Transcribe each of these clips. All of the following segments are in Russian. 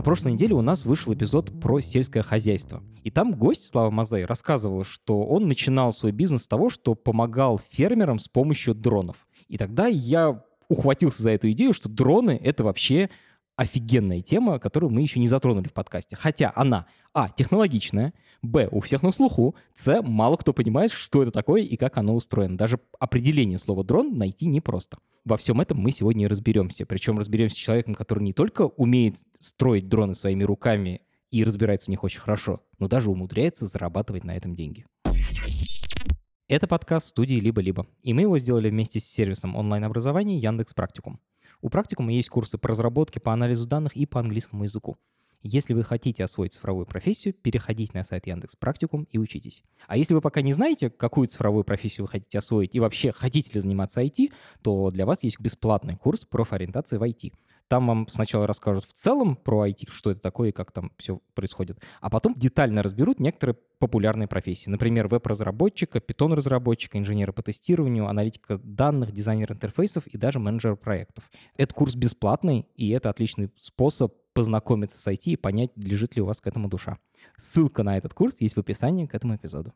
На прошлой неделе у нас вышел эпизод про сельское хозяйство. И там гость Слава Мазай рассказывал, что он начинал свой бизнес с того, что помогал фермерам с помощью дронов. И тогда я ухватился за эту идею, что дроны — это вообще офигенная тема, которую мы еще не затронули в подкасте. Хотя она, а, технологичная, б, у всех на слуху, с, мало кто понимает, что это такое и как оно устроено. Даже определение слова «дрон» найти непросто. Во всем этом мы сегодня и разберемся. Причем разберемся с человеком, который не только умеет строить дроны своими руками и разбирается в них очень хорошо, но даже умудряется зарабатывать на этом деньги. Это подкаст студии «Либо-либо», и мы его сделали вместе с сервисом онлайн-образования Яндекс Практикум. У практикума есть курсы по разработке, по анализу данных и по английскому языку. Если вы хотите освоить цифровую профессию, переходите на сайт Яндекс Практикум и учитесь. А если вы пока не знаете, какую цифровую профессию вы хотите освоить и вообще хотите ли заниматься IT, то для вас есть бесплатный курс профориентации в IT. Там вам сначала расскажут в целом про IT, что это такое и как там все происходит, а потом детально разберут некоторые популярные профессии. Например, веб-разработчика, питон-разработчика, инженера по тестированию, аналитика данных, дизайнер интерфейсов и даже менеджер проектов. Этот курс бесплатный, и это отличный способ познакомиться с IT и понять, лежит ли у вас к этому душа. Ссылка на этот курс есть в описании к этому эпизоду.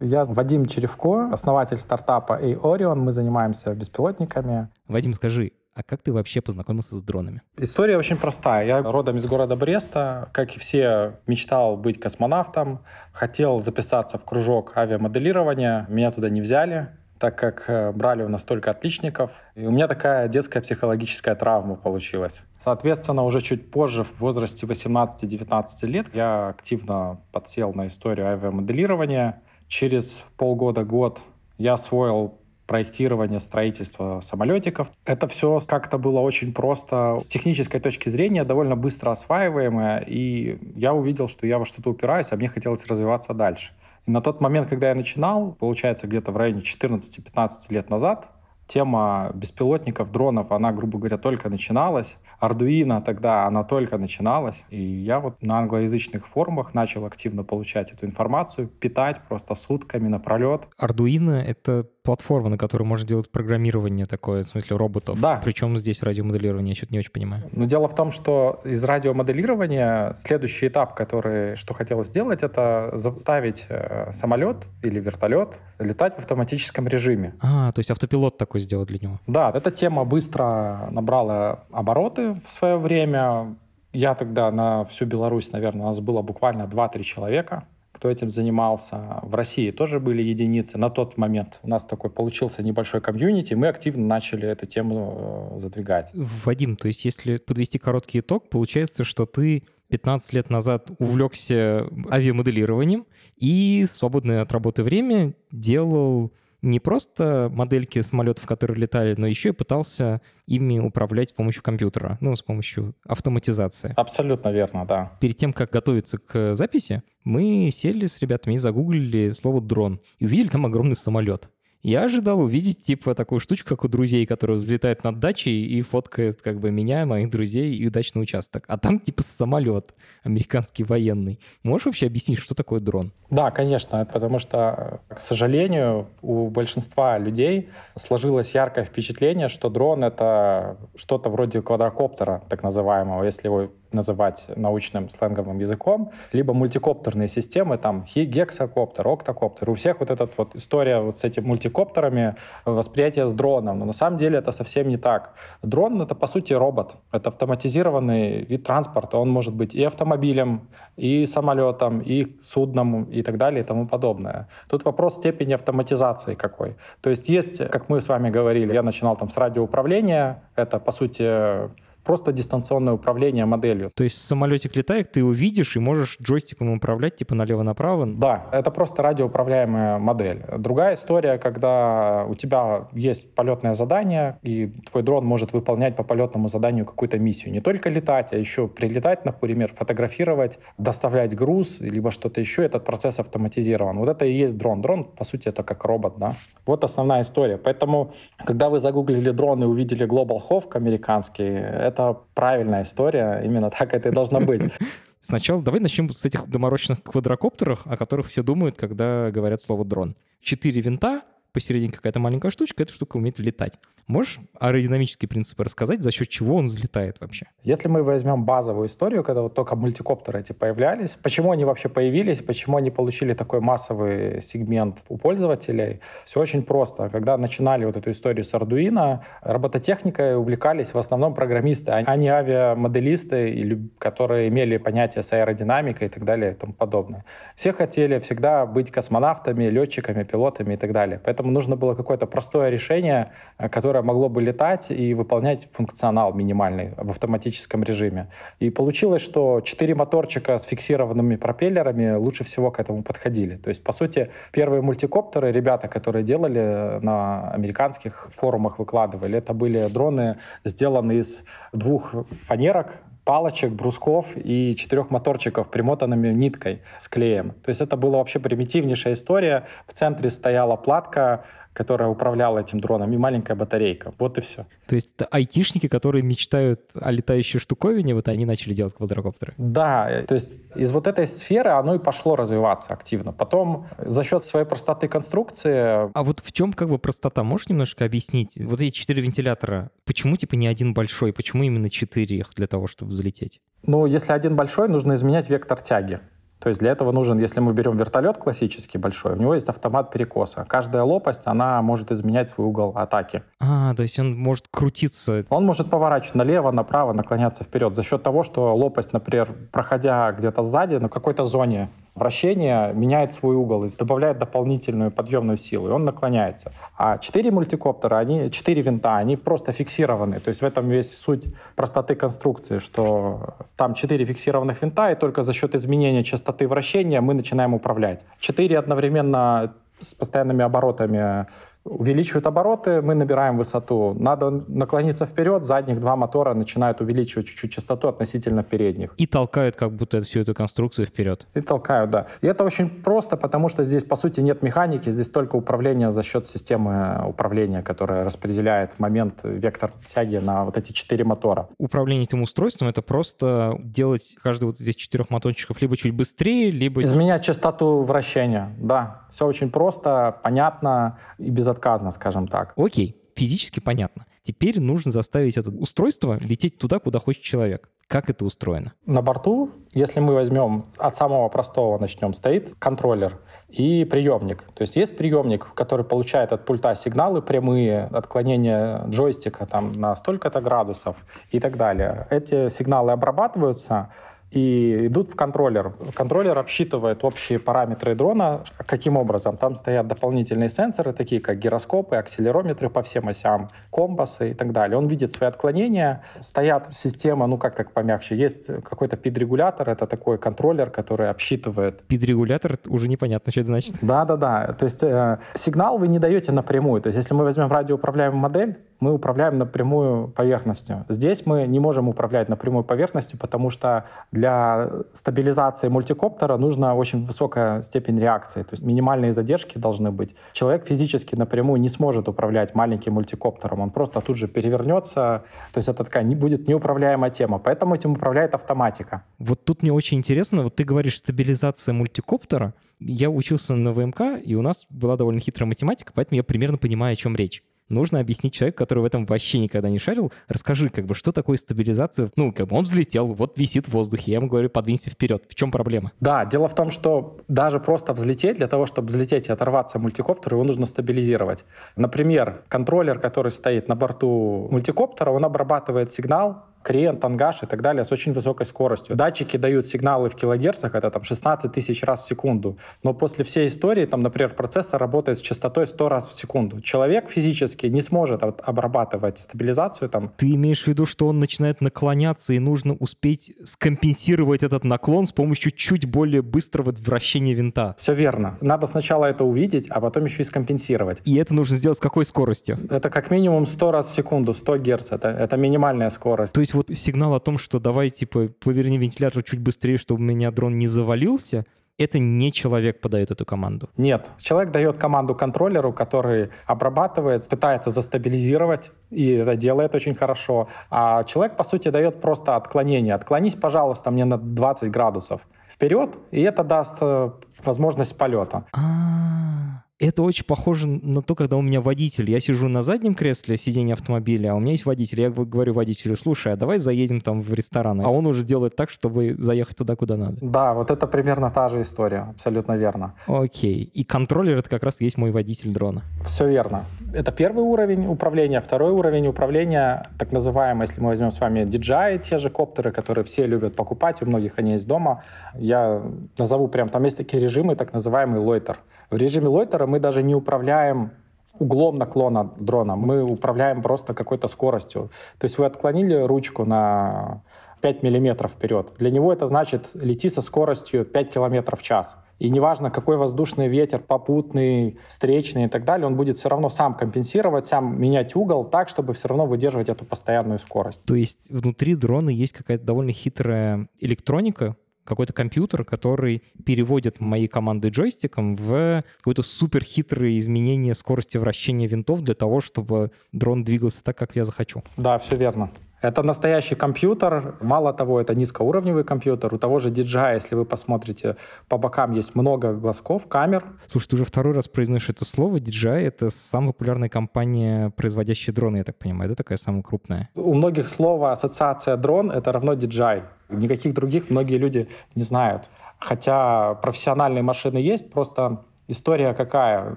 Я Вадим Черевко, основатель стартапа A-Orion. Мы занимаемся беспилотниками. Вадим, скажи, а как ты вообще познакомился с дронами? История очень простая. Я родом из города Бреста. Как и все, мечтал быть космонавтом. Хотел записаться в кружок авиамоделирования. Меня туда не взяли так как э, брали у нас только отличников. И у меня такая детская психологическая травма получилась. Соответственно, уже чуть позже, в возрасте 18-19 лет, я активно подсел на историю авиамоделирования. Через полгода-год я освоил проектирование, строительство самолетиков. Это все как-то было очень просто. С технической точки зрения довольно быстро осваиваемое, и я увидел, что я во что-то упираюсь, а мне хотелось развиваться дальше. И на тот момент, когда я начинал, получается, где-то в районе 14-15 лет назад, тема беспилотников, дронов, она, грубо говоря, только начиналась. Arduino тогда, она только начиналась. И я вот на англоязычных форумах начал активно получать эту информацию, питать просто сутками напролет. Arduino — это платформа, на которой можно делать программирование такое, в смысле роботов. Да. Причем здесь радиомоделирование, я что-то не очень понимаю. Но дело в том, что из радиомоделирования следующий этап, который, что хотелось сделать, это заставить э, самолет или вертолет летать в автоматическом режиме. А, то есть автопилот такой сделать для него. Да, эта тема быстро набрала обороты в свое время. Я тогда на всю Беларусь, наверное, у нас было буквально 2-3 человека кто этим занимался. В России тоже были единицы. На тот момент у нас такой получился небольшой комьюнити, мы активно начали эту тему э, задвигать. Вадим, то есть если подвести короткий итог, получается, что ты 15 лет назад увлекся авиамоделированием и свободное от работы время делал не просто модельки самолетов, которые летали, но еще и пытался ими управлять с помощью компьютера, ну, с помощью автоматизации. Абсолютно верно, да. Перед тем, как готовиться к записи, мы сели с ребятами и загуглили слово «дрон» и увидели там огромный самолет. Я ожидал увидеть, типа, такую штучку, как у друзей, которые взлетают над дачей и фоткают, как бы, меня, моих друзей и дачный участок. А там, типа, самолет американский военный. Можешь вообще объяснить, что такое дрон? Да, конечно, потому что, к сожалению, у большинства людей сложилось яркое впечатление, что дрон — это что-то вроде квадрокоптера, так называемого, если его называть научным сленговым языком, либо мультикоптерные системы, там гексакоптер, октокоптер. У всех вот эта вот история вот с этими мультикоптерами, восприятие с дроном. Но на самом деле это совсем не так. Дрон — это, по сути, робот. Это автоматизированный вид транспорта. Он может быть и автомобилем, и самолетом, и судном, и так далее, и тому подобное. Тут вопрос степени автоматизации какой. То есть есть, как мы с вами говорили, я начинал там с радиоуправления, это, по сути, просто дистанционное управление моделью. То есть самолетик летает, ты увидишь и можешь джойстиком управлять типа налево-направо? Да, это просто радиоуправляемая модель. Другая история, когда у тебя есть полетное задание, и твой дрон может выполнять по полетному заданию какую-то миссию. Не только летать, а еще прилетать, например, фотографировать, доставлять груз, либо что-то еще. Этот процесс автоматизирован. Вот это и есть дрон. Дрон, по сути, это как робот, да. Вот основная история. Поэтому, когда вы загуглили дрон и увидели Global Hawk американский, это правильная история. Именно так это и должно быть. Сначала давай начнем с этих доморощенных квадрокоптеров, о которых все думают, когда говорят слово дрон. Четыре винта, посередине какая-то маленькая штучка, эта штука умеет летать. Можешь аэродинамические принципы рассказать, за счет чего он взлетает вообще? Если мы возьмем базовую историю, когда вот только мультикоптеры эти появлялись, почему они вообще появились, почему они получили такой массовый сегмент у пользователей, все очень просто. Когда начинали вот эту историю с Arduino, робототехникой увлекались в основном программисты, а не авиамоделисты, которые имели понятие с аэродинамикой и так далее и тому подобное. Все хотели всегда быть космонавтами, летчиками, пилотами и так далее. Нужно было какое-то простое решение, которое которое могло бы летать и выполнять функционал минимальный в автоматическом режиме. И получилось, что четыре моторчика с фиксированными пропеллерами лучше всего к этому подходили. То есть, по сути, первые мультикоптеры, ребята, которые делали на американских форумах, выкладывали, это были дроны, сделанные из двух фанерок, палочек, брусков и четырех моторчиков, примотанными ниткой с клеем. То есть это была вообще примитивнейшая история. В центре стояла платка, которая управляла этим дроном, и маленькая батарейка. Вот и все. То есть это айтишники, которые мечтают о летающей штуковине, вот они начали делать квадрокоптеры? Да, то есть из вот этой сферы оно и пошло развиваться активно. Потом за счет своей простоты конструкции... А вот в чем как бы простота? Можешь немножко объяснить? Вот эти четыре вентилятора, почему типа не один большой, почему именно четыре их для того, чтобы взлететь? Ну, если один большой, нужно изменять вектор тяги. То есть для этого нужен, если мы берем вертолет классический большой, у него есть автомат перекоса. Каждая лопасть, она может изменять свой угол атаки. А, то есть он может крутиться. Он может поворачивать налево, направо, наклоняться вперед за счет того, что лопасть, например, проходя где-то сзади, на какой-то зоне вращение меняет свой угол и добавляет дополнительную подъемную силу, и он наклоняется. А четыре мультикоптера, они, четыре винта, они просто фиксированы. То есть в этом весь суть простоты конструкции, что там четыре фиксированных винта, и только за счет изменения частоты вращения мы начинаем управлять. Четыре одновременно с постоянными оборотами увеличивают обороты, мы набираем высоту. Надо наклониться вперед, задних два мотора начинают увеличивать чуть-чуть частоту относительно передних. И толкают как будто всю эту конструкцию вперед. И толкают, да. И это очень просто, потому что здесь, по сути, нет механики, здесь только управление за счет системы управления, которая распределяет момент, вектор тяги на вот эти четыре мотора. Управление этим устройством — это просто делать каждый вот из этих четырех моторчиков либо чуть быстрее, либо... Изменять частоту вращения, да. Все очень просто, понятно и безотказно, скажем так. Окей, физически понятно. Теперь нужно заставить это устройство лететь туда, куда хочет человек. Как это устроено? На борту, если мы возьмем от самого простого начнем, стоит контроллер и приемник. То есть есть приемник, который получает от пульта сигналы прямые, отклонения джойстика там, на столько-то градусов и так далее. Эти сигналы обрабатываются, и идут в контроллер. Контроллер обсчитывает общие параметры дрона. Каким образом? Там стоят дополнительные сенсоры, такие как гироскопы, акселерометры по всем осям, компасы и так далее. Он видит свои отклонения. Стоят система, ну как так помягче, есть какой-то пид-регулятор, это такой контроллер, который обсчитывает. Пид-регулятор уже непонятно, что это значит. Да-да-да. То есть э, сигнал вы не даете напрямую. То есть если мы возьмем радиоуправляемую модель, мы управляем напрямую поверхностью. Здесь мы не можем управлять напрямую поверхностью, потому что для стабилизации мультикоптера нужна очень высокая степень реакции, то есть минимальные задержки должны быть. Человек физически напрямую не сможет управлять маленьким мультикоптером, он просто тут же перевернется, то есть это такая не будет неуправляемая тема, поэтому этим управляет автоматика. Вот тут мне очень интересно, вот ты говоришь стабилизация мультикоптера, я учился на ВМК, и у нас была довольно хитрая математика, поэтому я примерно понимаю, о чем речь нужно объяснить человеку, который в этом вообще никогда не шарил. Расскажи, как бы, что такое стабилизация? Ну, как бы он взлетел, вот висит в воздухе. Я ему говорю, подвинься вперед. В чем проблема? Да, дело в том, что даже просто взлететь, для того, чтобы взлететь и оторваться мультикоптер, его нужно стабилизировать. Например, контроллер, который стоит на борту мультикоптера, он обрабатывает сигнал крен, тангаж и так далее с очень высокой скоростью. Датчики дают сигналы в килогерцах, это там 16 тысяч раз в секунду. Но после всей истории, там, например, процессор работает с частотой 100 раз в секунду. Человек физически не сможет обрабатывать стабилизацию там. Ты имеешь в виду, что он начинает наклоняться, и нужно успеть скомпенсировать этот наклон с помощью чуть более быстрого вращения винта? Все верно. Надо сначала это увидеть, а потом еще и скомпенсировать. И это нужно сделать с какой скоростью? Это как минимум 100 раз в секунду, 100 Гц. Это, это минимальная скорость. То есть вот сигнал о том, что давай, типа, поверни вентилятор чуть быстрее, чтобы у меня дрон не завалился, это не человек подает эту команду. Нет. Человек дает команду контроллеру, который обрабатывает, пытается застабилизировать, и это делает очень хорошо. А человек, по сути, дает просто отклонение. Отклонись, пожалуйста, мне на 20 градусов вперед, и это даст э, возможность полета. А-а-а. Это очень похоже на то, когда у меня водитель. Я сижу на заднем кресле сиденья автомобиля, а у меня есть водитель. Я говорю водителю, слушай, а давай заедем там в ресторан. А он уже делает так, чтобы заехать туда, куда надо. Да, вот это примерно та же история. Абсолютно верно. Окей. И контроллер — это как раз есть мой водитель дрона. Все верно. Это первый уровень управления. Второй уровень управления, так называемый, если мы возьмем с вами DJI, те же коптеры, которые все любят покупать, у многих они есть дома. Я назову прям, там есть такие режимы, так называемый лойтер. В режиме лойтера мы даже не управляем углом наклона дрона, мы управляем просто какой-то скоростью. То есть вы отклонили ручку на 5 миллиметров вперед. Для него это значит лети со скоростью 5 километров в час. И неважно, какой воздушный ветер, попутный, встречный и так далее, он будет все равно сам компенсировать, сам менять угол так, чтобы все равно выдерживать эту постоянную скорость. То есть внутри дрона есть какая-то довольно хитрая электроника, какой-то компьютер, который переводит мои команды джойстиком в какое-то супер хитрое изменение скорости вращения винтов для того, чтобы дрон двигался так, как я захочу. Да, все верно. Это настоящий компьютер. Мало того, это низкоуровневый компьютер. У того же DJI, если вы посмотрите, по бокам есть много глазков, камер. Слушай, ты уже второй раз произносишь это слово. DJI — это самая популярная компания, производящая дроны, я так понимаю. Это такая самая крупная? У многих слово ассоциация дрон — это равно DJI. Никаких других многие люди не знают. Хотя профессиональные машины есть, просто история какая?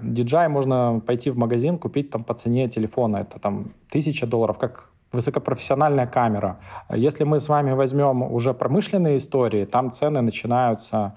DJI можно пойти в магазин, купить там по цене телефона. Это там тысяча долларов, как высокопрофессиональная камера. Если мы с вами возьмем уже промышленные истории, там цены начинаются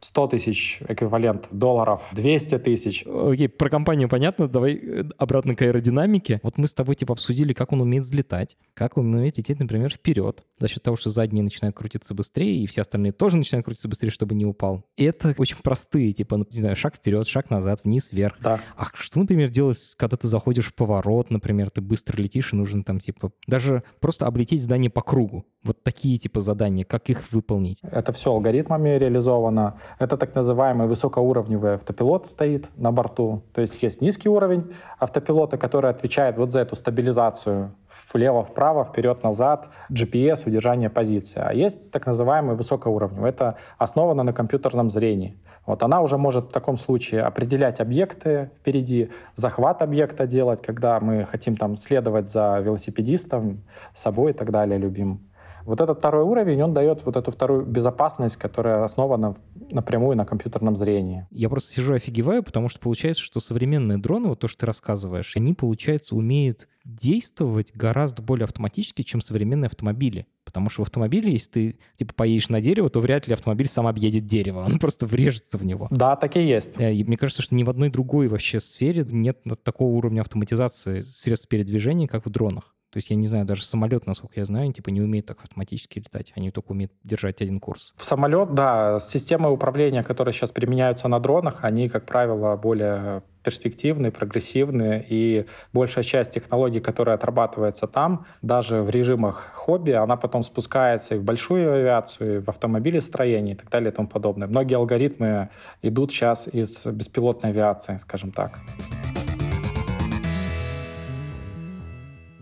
100 тысяч эквивалент долларов, 200 тысяч. Окей, про компанию понятно, давай э, обратно к аэродинамике. Вот мы с тобой типа обсудили, как он умеет взлетать, как он умеет лететь, например, вперед, за счет того, что задние начинают крутиться быстрее, и все остальные тоже начинают крутиться быстрее, чтобы не упал. И это очень простые, типа, ну, не знаю, шаг вперед, шаг назад, вниз, вверх. Да. А что, например, делать, когда ты заходишь в поворот, например, ты быстро летишь, и нужно там, типа, даже просто облететь здание по кругу. Вот такие типа задания, как их выполнить? Это все алгоритмами реализовано. Это так называемый высокоуровневый автопилот стоит на борту. То есть есть низкий уровень автопилота, который отвечает вот за эту стабилизацию влево-вправо, вперед-назад, GPS, удержание позиции. А есть так называемый высокоуровневый. Это основано на компьютерном зрении. Вот она уже может в таком случае определять объекты впереди, захват объекта делать, когда мы хотим там следовать за велосипедистом, собой и так далее любим. Вот этот второй уровень, он дает вот эту вторую безопасность, которая основана напрямую на компьютерном зрении. Я просто сижу офигеваю, потому что получается, что современные дроны, вот то, что ты рассказываешь, они, получается, умеют действовать гораздо более автоматически, чем современные автомобили. Потому что в автомобиле, если ты типа поедешь на дерево, то вряд ли автомобиль сам объедет дерево, он просто врежется в него. Да, так и есть. Э, и мне кажется, что ни в одной другой вообще сфере нет такого уровня автоматизации средств передвижения, как в дронах. То есть, я не знаю, даже самолет, насколько я знаю, типа не умеет так автоматически летать. Они только умеют держать один курс. В самолет, да, системы управления, которые сейчас применяются на дронах, они, как правило, более перспективные, прогрессивные, и большая часть технологий, которая отрабатывается там, даже в режимах хобби, она потом спускается и в большую авиацию, и в автомобилестроение и так далее и тому подобное. Многие алгоритмы идут сейчас из беспилотной авиации, скажем так.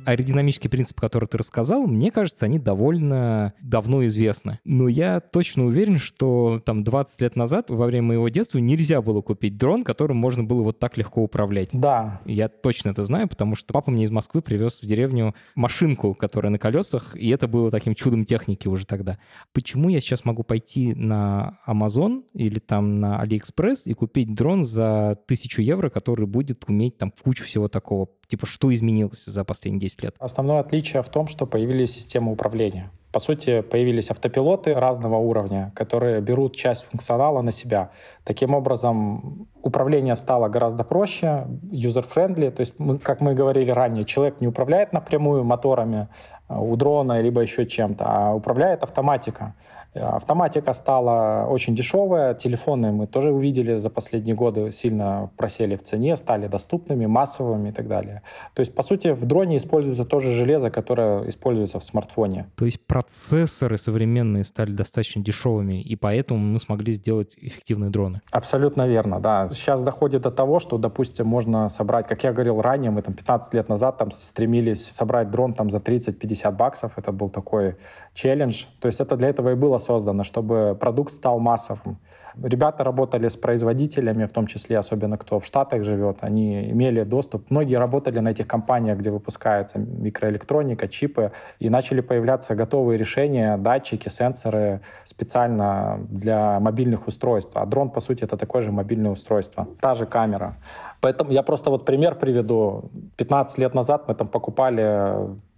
Аэродинамические принципы, которые ты рассказал, мне кажется, они довольно давно известны. Но я точно уверен, что там 20 лет назад, во время моего детства, нельзя было купить дрон, которым можно было вот так легко управлять. Да. Я точно это знаю, потому что папа мне из Москвы привез в деревню машинку, которая на колесах, и это было таким чудом техники уже тогда. Почему я сейчас могу пойти на Amazon или там на AliExpress и купить дрон за тысячу евро, который будет уметь там кучу всего такого? Типа, что изменилось за последние 10 лет? Основное отличие в том, что появились системы управления. По сути, появились автопилоты разного уровня, которые берут часть функционала на себя. Таким образом, управление стало гораздо проще, user-friendly. То есть, мы, как мы говорили ранее, человек не управляет напрямую моторами э, у дрона, либо еще чем-то, а управляет автоматика. Автоматика стала очень дешевая, телефоны мы тоже увидели за последние годы сильно просели в цене, стали доступными, массовыми и так далее. То есть, по сути, в дроне используется тоже железо, которое используется в смартфоне. То есть процессоры современные стали достаточно дешевыми, и поэтому мы смогли сделать эффективные дроны. Абсолютно верно, да. Сейчас доходит до того, что, допустим, можно собрать, как я говорил ранее, мы там 15 лет назад там стремились собрать дрон там за 30-50 баксов, это был такой челлендж. То есть это для этого и было создано, чтобы продукт стал массовым. Ребята работали с производителями, в том числе, особенно кто в Штатах живет, они имели доступ. Многие работали на этих компаниях, где выпускается микроэлектроника, чипы, и начали появляться готовые решения, датчики, сенсоры специально для мобильных устройств. А дрон, по сути, это такое же мобильное устройство. Та же камера. Поэтому я просто вот пример приведу. 15 лет назад мы там покупали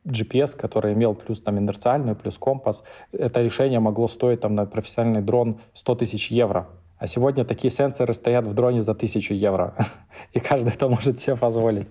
GPS, который имел плюс там инерциальную, плюс компас, это решение могло стоить там на профессиональный дрон 100 тысяч евро. А сегодня такие сенсоры стоят в дроне за тысячу евро. И каждый это может себе позволить.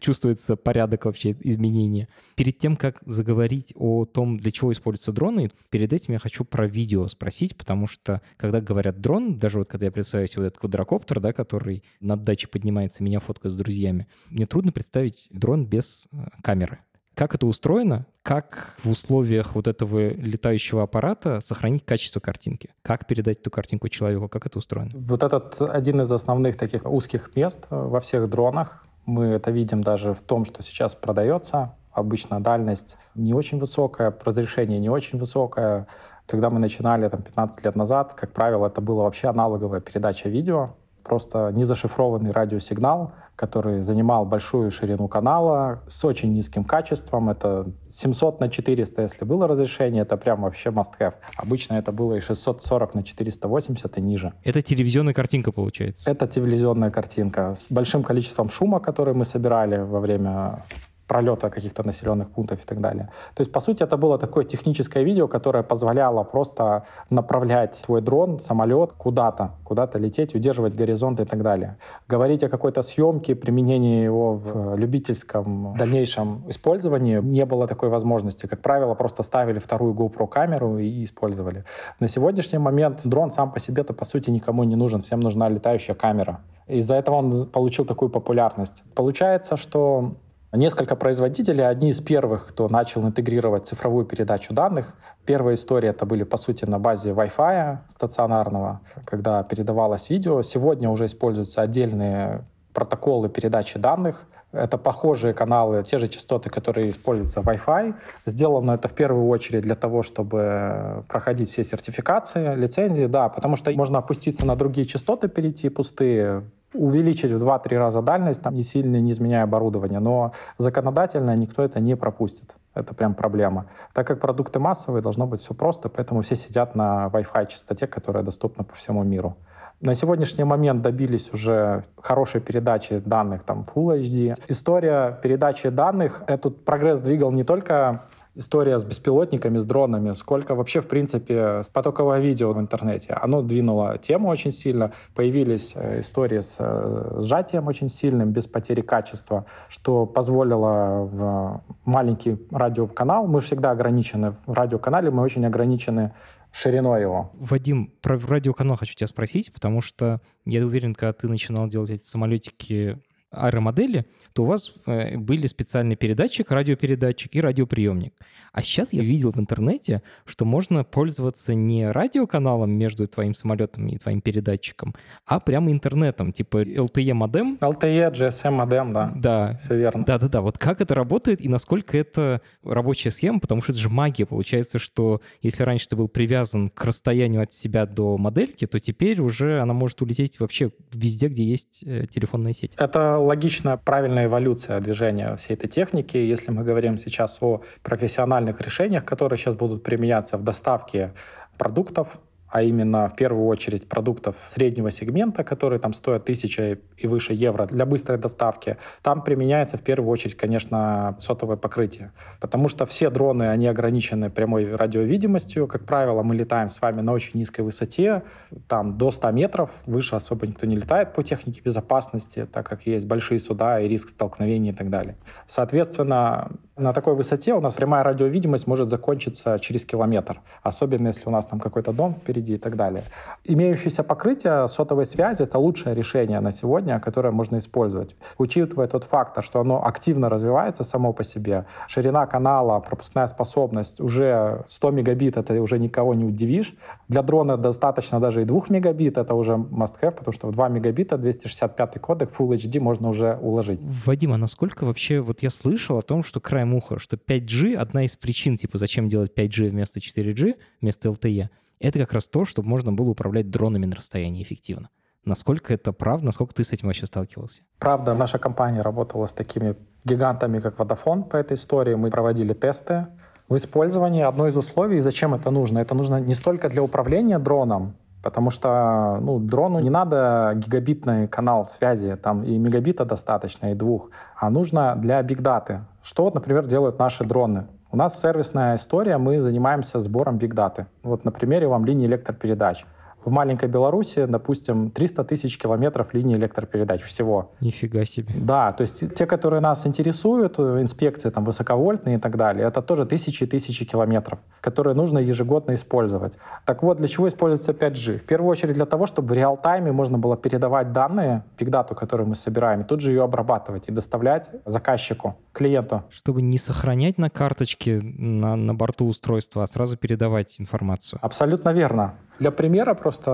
Чувствуется порядок вообще изменения. Перед тем, как заговорить о том, для чего используются дроны, перед этим я хочу про видео спросить, потому что, когда говорят дрон, даже вот когда я представляю себе вот этот квадрокоптер, да, который над дачей поднимается, меня фоткает с друзьями, мне трудно представить дрон без э, камеры. Как это устроено? Как в условиях вот этого летающего аппарата сохранить качество картинки? Как передать эту картинку человеку? Как это устроено? Вот этот один из основных таких узких мест во всех дронах. Мы это видим даже в том, что сейчас продается. Обычно дальность не очень высокая, разрешение не очень высокое. Когда мы начинали там, 15 лет назад, как правило, это была вообще аналоговая передача видео, просто незашифрованный радиосигнал — который занимал большую ширину канала с очень низким качеством. Это 700 на 400, если было разрешение, это прям вообще must-have. Обычно это было и 640 на 480 и ниже. Это телевизионная картинка получается? Это телевизионная картинка с большим количеством шума, который мы собирали во время пролета каких-то населенных пунктов и так далее. То есть, по сути, это было такое техническое видео, которое позволяло просто направлять твой дрон, самолет куда-то, куда-то лететь, удерживать горизонт и так далее. Говорить о какой-то съемке, применении его в любительском дальнейшем использовании не было такой возможности. Как правило, просто ставили вторую GoPro камеру и использовали. На сегодняшний момент дрон сам по себе-то, по сути, никому не нужен. Всем нужна летающая камера. Из-за этого он получил такую популярность. Получается, что Несколько производителей, одни из первых, кто начал интегрировать цифровую передачу данных. Первая история это были, по сути, на базе Wi-Fi стационарного, когда передавалось видео. Сегодня уже используются отдельные протоколы передачи данных. Это похожие каналы, те же частоты, которые используются в Wi-Fi. Сделано это в первую очередь для того, чтобы проходить все сертификации, лицензии, да, потому что можно опуститься на другие частоты, перейти пустые, увеличить в 2-3 раза дальность, там, не сильно не изменяя оборудование, но законодательно никто это не пропустит. Это прям проблема. Так как продукты массовые, должно быть все просто, поэтому все сидят на Wi-Fi частоте, которая доступна по всему миру. На сегодняшний момент добились уже хорошей передачи данных, там, Full HD. История передачи данных, этот прогресс двигал не только история с беспилотниками, с дронами, сколько вообще, в принципе, потоковое видео в интернете. Оно двинуло тему очень сильно. Появились э, истории с э, сжатием очень сильным, без потери качества, что позволило в маленький радиоканал, мы всегда ограничены в радиоканале, мы очень ограничены шириной его. Вадим, про радиоканал хочу тебя спросить, потому что я уверен, когда ты начинал делать эти самолетики аэромодели, то у вас э, были специальный передатчик, радиопередатчик и радиоприемник. А сейчас я видел в интернете, что можно пользоваться не радиоканалом между твоим самолетом и твоим передатчиком, а прямо интернетом, типа LTE модем. LTE, GSM модем, да. Да. Все верно. Да-да-да. Вот как это работает и насколько это рабочая схема, потому что это же магия. Получается, что если раньше ты был привязан к расстоянию от себя до модельки, то теперь уже она может улететь вообще везде, где есть э, телефонная сеть. Это логично правильная эволюция движения всей этой техники. Если мы говорим сейчас о профессиональных решениях, которые сейчас будут применяться в доставке продуктов, а именно в первую очередь продуктов среднего сегмента, которые там стоят тысяча и выше евро для быстрой доставки, там применяется в первую очередь, конечно, сотовое покрытие. Потому что все дроны, они ограничены прямой радиовидимостью. Как правило, мы летаем с вами на очень низкой высоте, там до 100 метров, выше особо никто не летает по технике безопасности, так как есть большие суда и риск столкновений и так далее. Соответственно, на такой высоте у нас прямая радиовидимость может закончиться через километр, особенно если у нас там какой-то дом впереди и так далее. Имеющееся покрытие сотовой связи — это лучшее решение на сегодня, которое можно использовать. Учитывая тот факт, что оно активно развивается само по себе, ширина канала, пропускная способность уже 100 мегабит, это уже никого не удивишь. Для дрона достаточно даже и 2 мегабит, это уже must-have, потому что в 2 мегабита 265 кодек Full HD можно уже уложить. Вадим, а насколько вообще, вот я слышал о том, что краем уха, что 5G, одна из причин, типа, зачем делать 5G вместо 4G, вместо LTE, это как раз то, чтобы можно было управлять дронами на расстоянии эффективно. Насколько это правда? Насколько ты с этим вообще сталкивался? Правда, наша компания работала с такими гигантами, как Vodafone по этой истории. Мы проводили тесты в использовании. Одно из условий, зачем это нужно? Это нужно не столько для управления дроном, Потому что ну, дрону не надо гигабитный канал связи, там и мегабита достаточно, и двух, а нужно для бигдаты. Что, вот, например, делают наши дроны? У нас сервисная история, мы занимаемся сбором бигдаты. Вот на примере вам линии электропередач в маленькой Беларуси, допустим, 300 тысяч километров линии электропередач всего. Нифига себе. Да, то есть те, которые нас интересуют, э, инспекции там высоковольтные и так далее, это тоже тысячи и тысячи километров, которые нужно ежегодно использовать. Так вот, для чего используется 5G? В первую очередь для того, чтобы в реал-тайме можно было передавать данные, бигдату, которую мы собираем, и тут же ее обрабатывать и доставлять заказчику, клиенту. Чтобы не сохранять на карточке на, на борту устройства, а сразу передавать информацию. Абсолютно верно. Для примера просто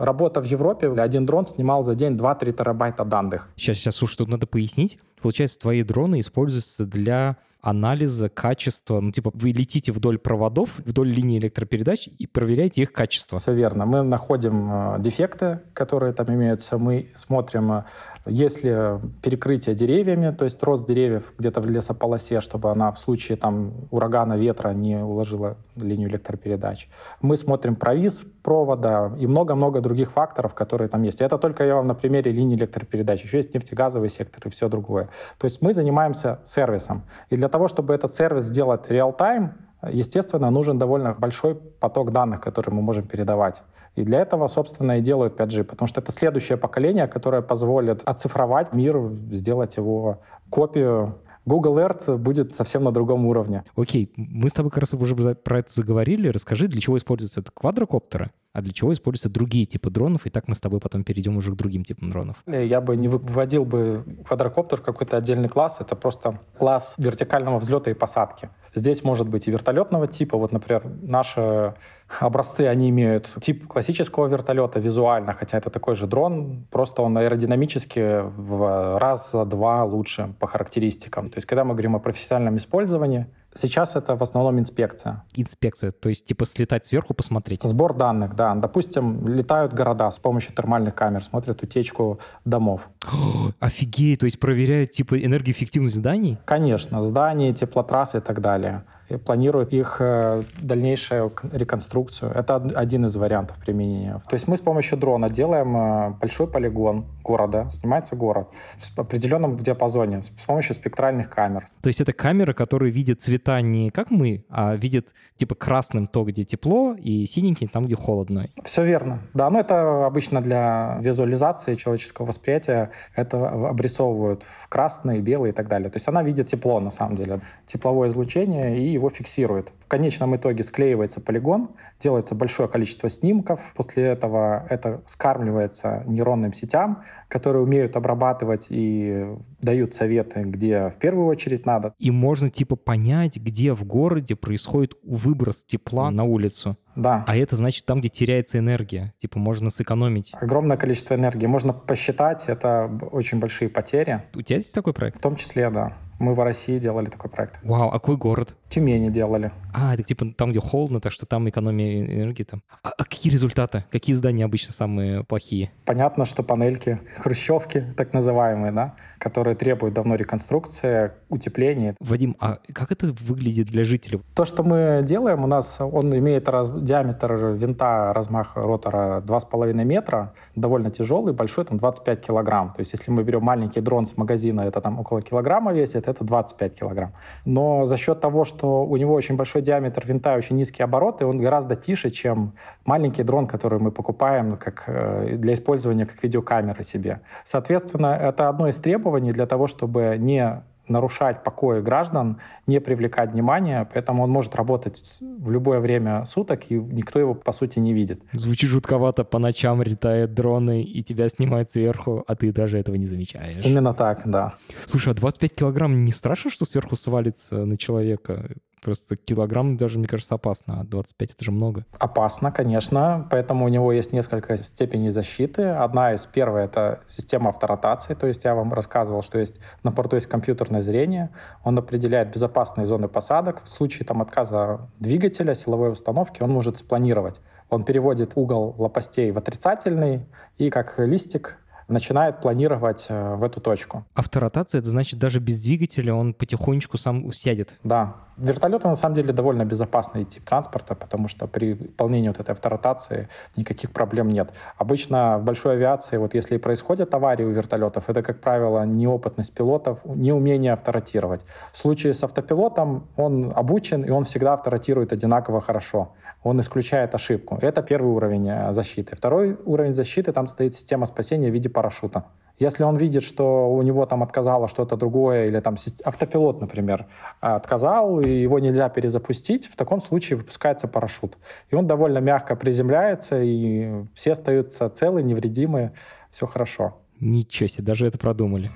э, работа в Европе, один дрон снимал за день 2-3 терабайта данных. Сейчас, сейчас, слушай, тут надо пояснить. Получается, твои дроны используются для анализа качества. Ну, типа, вы летите вдоль проводов, вдоль линии электропередач и проверяете их качество. Все верно. Мы находим э, дефекты, которые там имеются. Мы смотрим э, если перекрытие деревьями, то есть рост деревьев где-то в лесополосе, чтобы она в случае там, урагана, ветра не уложила линию электропередач. Мы смотрим провис провода и много-много других факторов, которые там есть. Это только я вам на примере линии электропередач. Еще есть нефтегазовый сектор и все другое. То есть мы занимаемся сервисом. И для того, чтобы этот сервис сделать реал-тайм, естественно, нужен довольно большой поток данных, которые мы можем передавать. И для этого, собственно, и делают 5G, потому что это следующее поколение, которое позволит оцифровать мир, сделать его копию Google Earth будет совсем на другом уровне. Окей, мы с тобой как раз уже про это заговорили. Расскажи, для чего используются квадрокоптеры, а для чего используются другие типы дронов, и так мы с тобой потом перейдем уже к другим типам дронов. Я бы не выводил бы квадрокоптер в какой-то отдельный класс. Это просто класс вертикального взлета и посадки. Здесь может быть и вертолетного типа. Вот, например, наши образцы, они имеют тип классического вертолета визуально, хотя это такой же дрон, просто он аэродинамически в раз-два лучше по характеристикам. То есть, когда мы говорим о профессиональном использовании, Сейчас это в основном инспекция. Инспекция, то есть типа слетать сверху, посмотреть? Сбор данных, да. Допустим, летают города с помощью термальных камер, смотрят утечку домов. О, офигеть, то есть проверяют типа энергоэффективность зданий? Конечно, зданий, теплотрассы и так далее планируют их э, дальнейшую реконструкцию. Это один из вариантов применения. То есть мы с помощью дрона делаем э, большой полигон города, снимается город в определенном диапазоне с помощью спектральных камер. То есть это камеры, которые видят цвета не как мы, а видят типа красным то, где тепло, и синеньким там, где холодно. Все верно. Да, но это обычно для визуализации человеческого восприятия это обрисовывают в красный, белый и так далее. То есть она видит тепло на самом деле, тепловое излучение и его фиксирует. В конечном итоге склеивается полигон, делается большое количество снимков, после этого это скармливается нейронным сетям, которые умеют обрабатывать и дают советы, где в первую очередь надо. И можно типа понять, где в городе происходит выброс тепла на улицу. Да. А это значит там, где теряется энергия. Типа можно сэкономить. Огромное количество энергии. Можно посчитать, это очень большие потери. У тебя есть такой проект? В том числе, да. Мы в России делали такой проект. Вау, а какой город? Тюмени делали. А, это типа там, где холодно, так что там экономия энергии там. А, а какие результаты? Какие здания обычно самые плохие? Понятно, что панельки, хрущевки, так называемые, да, которые требуют давно реконструкции, утепления. Вадим, а как это выглядит для жителей? То, что мы делаем, у нас он имеет раз, диаметр винта, размах ротора 2,5 метра, довольно тяжелый, большой, там 25 килограмм. То есть если мы берем маленький дрон с магазина, это там около килограмма весит, это 25 килограмм. Но за счет того, что у него очень большой диаметр винта и очень низкие обороты, он гораздо тише, чем маленький дрон, который мы покупаем как, э, для использования как видеокамеры себе. Соответственно, это одно из требований для того, чтобы не нарушать покой граждан, не привлекать внимания, поэтому он может работать в любое время суток, и никто его, по сути, не видит. Звучит жутковато, по ночам летают дроны, и тебя снимают сверху, а ты даже этого не замечаешь. Именно так, да. Слушай, а 25 килограмм не страшно, что сверху свалится на человека? Просто килограмм даже, мне кажется, опасно, а 25 это же много. Опасно, конечно, поэтому у него есть несколько степеней защиты. Одна из первых — это система авторотации, то есть я вам рассказывал, что есть на порту есть компьютерное зрение, он определяет безопасные зоны посадок. В случае там, отказа двигателя, силовой установки он может спланировать. Он переводит угол лопастей в отрицательный и как листик начинает планировать э, в эту точку. Авторотация — это значит, даже без двигателя он потихонечку сам сядет? Да. Вертолеты, на самом деле, довольно безопасный тип транспорта, потому что при выполнении вот этой авторотации никаких проблем нет. Обычно в большой авиации, вот если происходят аварии у вертолетов, это, как правило, неопытность пилотов, неумение авторотировать. В случае с автопилотом он обучен, и он всегда авторотирует одинаково хорошо он исключает ошибку. Это первый уровень э, защиты. Второй уровень защиты, там стоит система спасения в виде парашюта. Если он видит, что у него там отказало что-то другое, или там автопилот, например, отказал, и его нельзя перезапустить, в таком случае выпускается парашют. И он довольно мягко приземляется, и все остаются целы, невредимы, все хорошо. Ничего себе, даже это продумали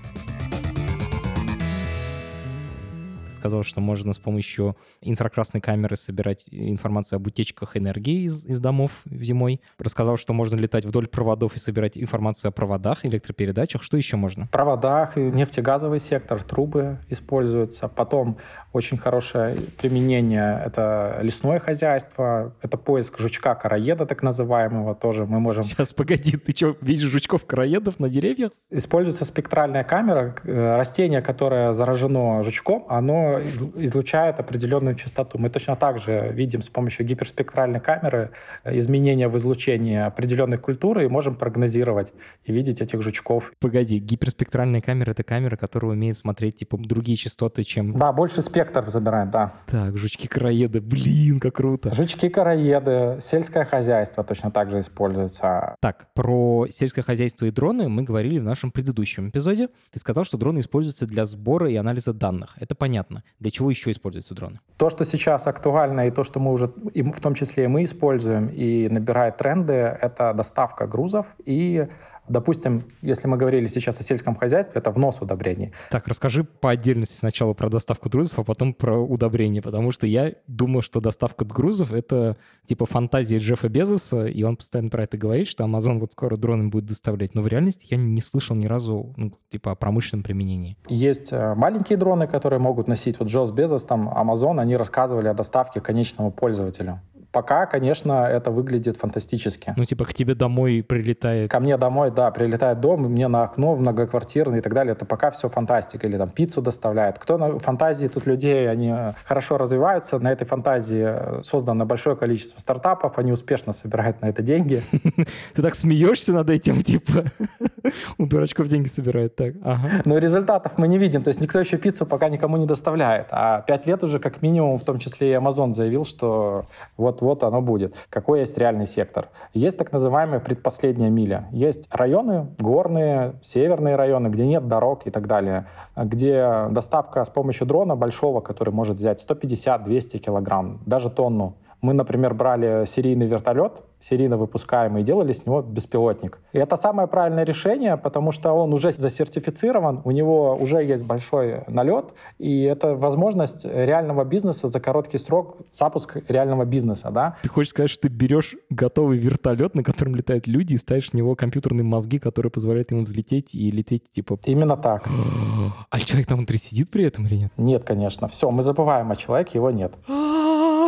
сказал, что можно с помощью инфракрасной камеры собирать информацию об утечках энергии из, из домов зимой. Рассказал, что можно летать вдоль проводов и собирать информацию о проводах, электропередачах. Что еще можно? Проводах, нефтегазовый сектор, трубы используются. Потом очень хорошее применение — это лесное хозяйство, это поиск жучка-короеда, так называемого, тоже мы можем... Сейчас, погоди, ты что, видишь жучков-короедов на деревьях? Используется спектральная камера. Э, растение, которое заражено жучком, оно излучает определенную частоту. Мы точно так же видим с помощью гиперспектральной камеры э, изменения в излучении определенной культуры и можем прогнозировать и видеть этих жучков. Погоди, гиперспектральная камера — это камера, которая умеет смотреть типа другие частоты, чем... Да, больше спектр спектр забирает, да. Так, жучки-караеды, блин, как круто. Жучки-караеды, сельское хозяйство точно так же используется. Так, про сельское хозяйство и дроны мы говорили в нашем предыдущем эпизоде. Ты сказал, что дроны используются для сбора и анализа данных. Это понятно. Для чего еще используются дроны? То, что сейчас актуально, и то, что мы уже, и в том числе и мы используем, и набирает тренды, это доставка грузов и Допустим, если мы говорили сейчас о сельском хозяйстве, это внос удобрений. Так, расскажи по отдельности сначала про доставку грузов, а потом про удобрения, потому что я думаю, что доставка грузов — это типа фантазия Джеффа Безоса, и он постоянно про это говорит, что Amazon вот скоро дроны будет доставлять. Но в реальности я не слышал ни разу ну, типа о промышленном применении. Есть э, маленькие дроны, которые могут носить, вот Джос Безос, там, Amazon, они рассказывали о доставке конечному пользователю. Пока, конечно, это выглядит фантастически. Ну, типа к тебе домой прилетает. Ко мне домой, да, прилетает дом, мне на окно, многоквартирный и так далее. Это пока все фантастика. Или там пиццу доставляет. Кто на фантазии тут людей, они э, хорошо развиваются. На этой фантазии э, создано большое количество стартапов, они успешно собирают на это деньги. Ты так смеешься над этим, типа, у дурачков деньги собирают так. Но результатов мы не видим. То есть никто еще пиццу пока никому не доставляет. А пять лет уже как минимум, в том числе и Amazon заявил, что вот вот оно будет. Какой есть реальный сектор? Есть так называемая предпоследняя миля. Есть районы, горные, северные районы, где нет дорог и так далее, где доставка с помощью дрона большого, который может взять 150-200 килограмм, даже тонну, мы, например, брали серийный вертолет, серийно выпускаемый, и делали с него беспилотник. И это самое правильное решение, потому что он уже засертифицирован, у него уже есть большой налет, и это возможность реального бизнеса за короткий срок, запуск реального бизнеса, да. Ты хочешь сказать, что ты берешь готовый вертолет, на котором летают люди, и ставишь в него компьютерные мозги, которые позволяют ему взлететь и лететь, типа... Именно так. А человек там внутри сидит при этом или нет? Нет, конечно. Все, мы забываем о человеке, его нет.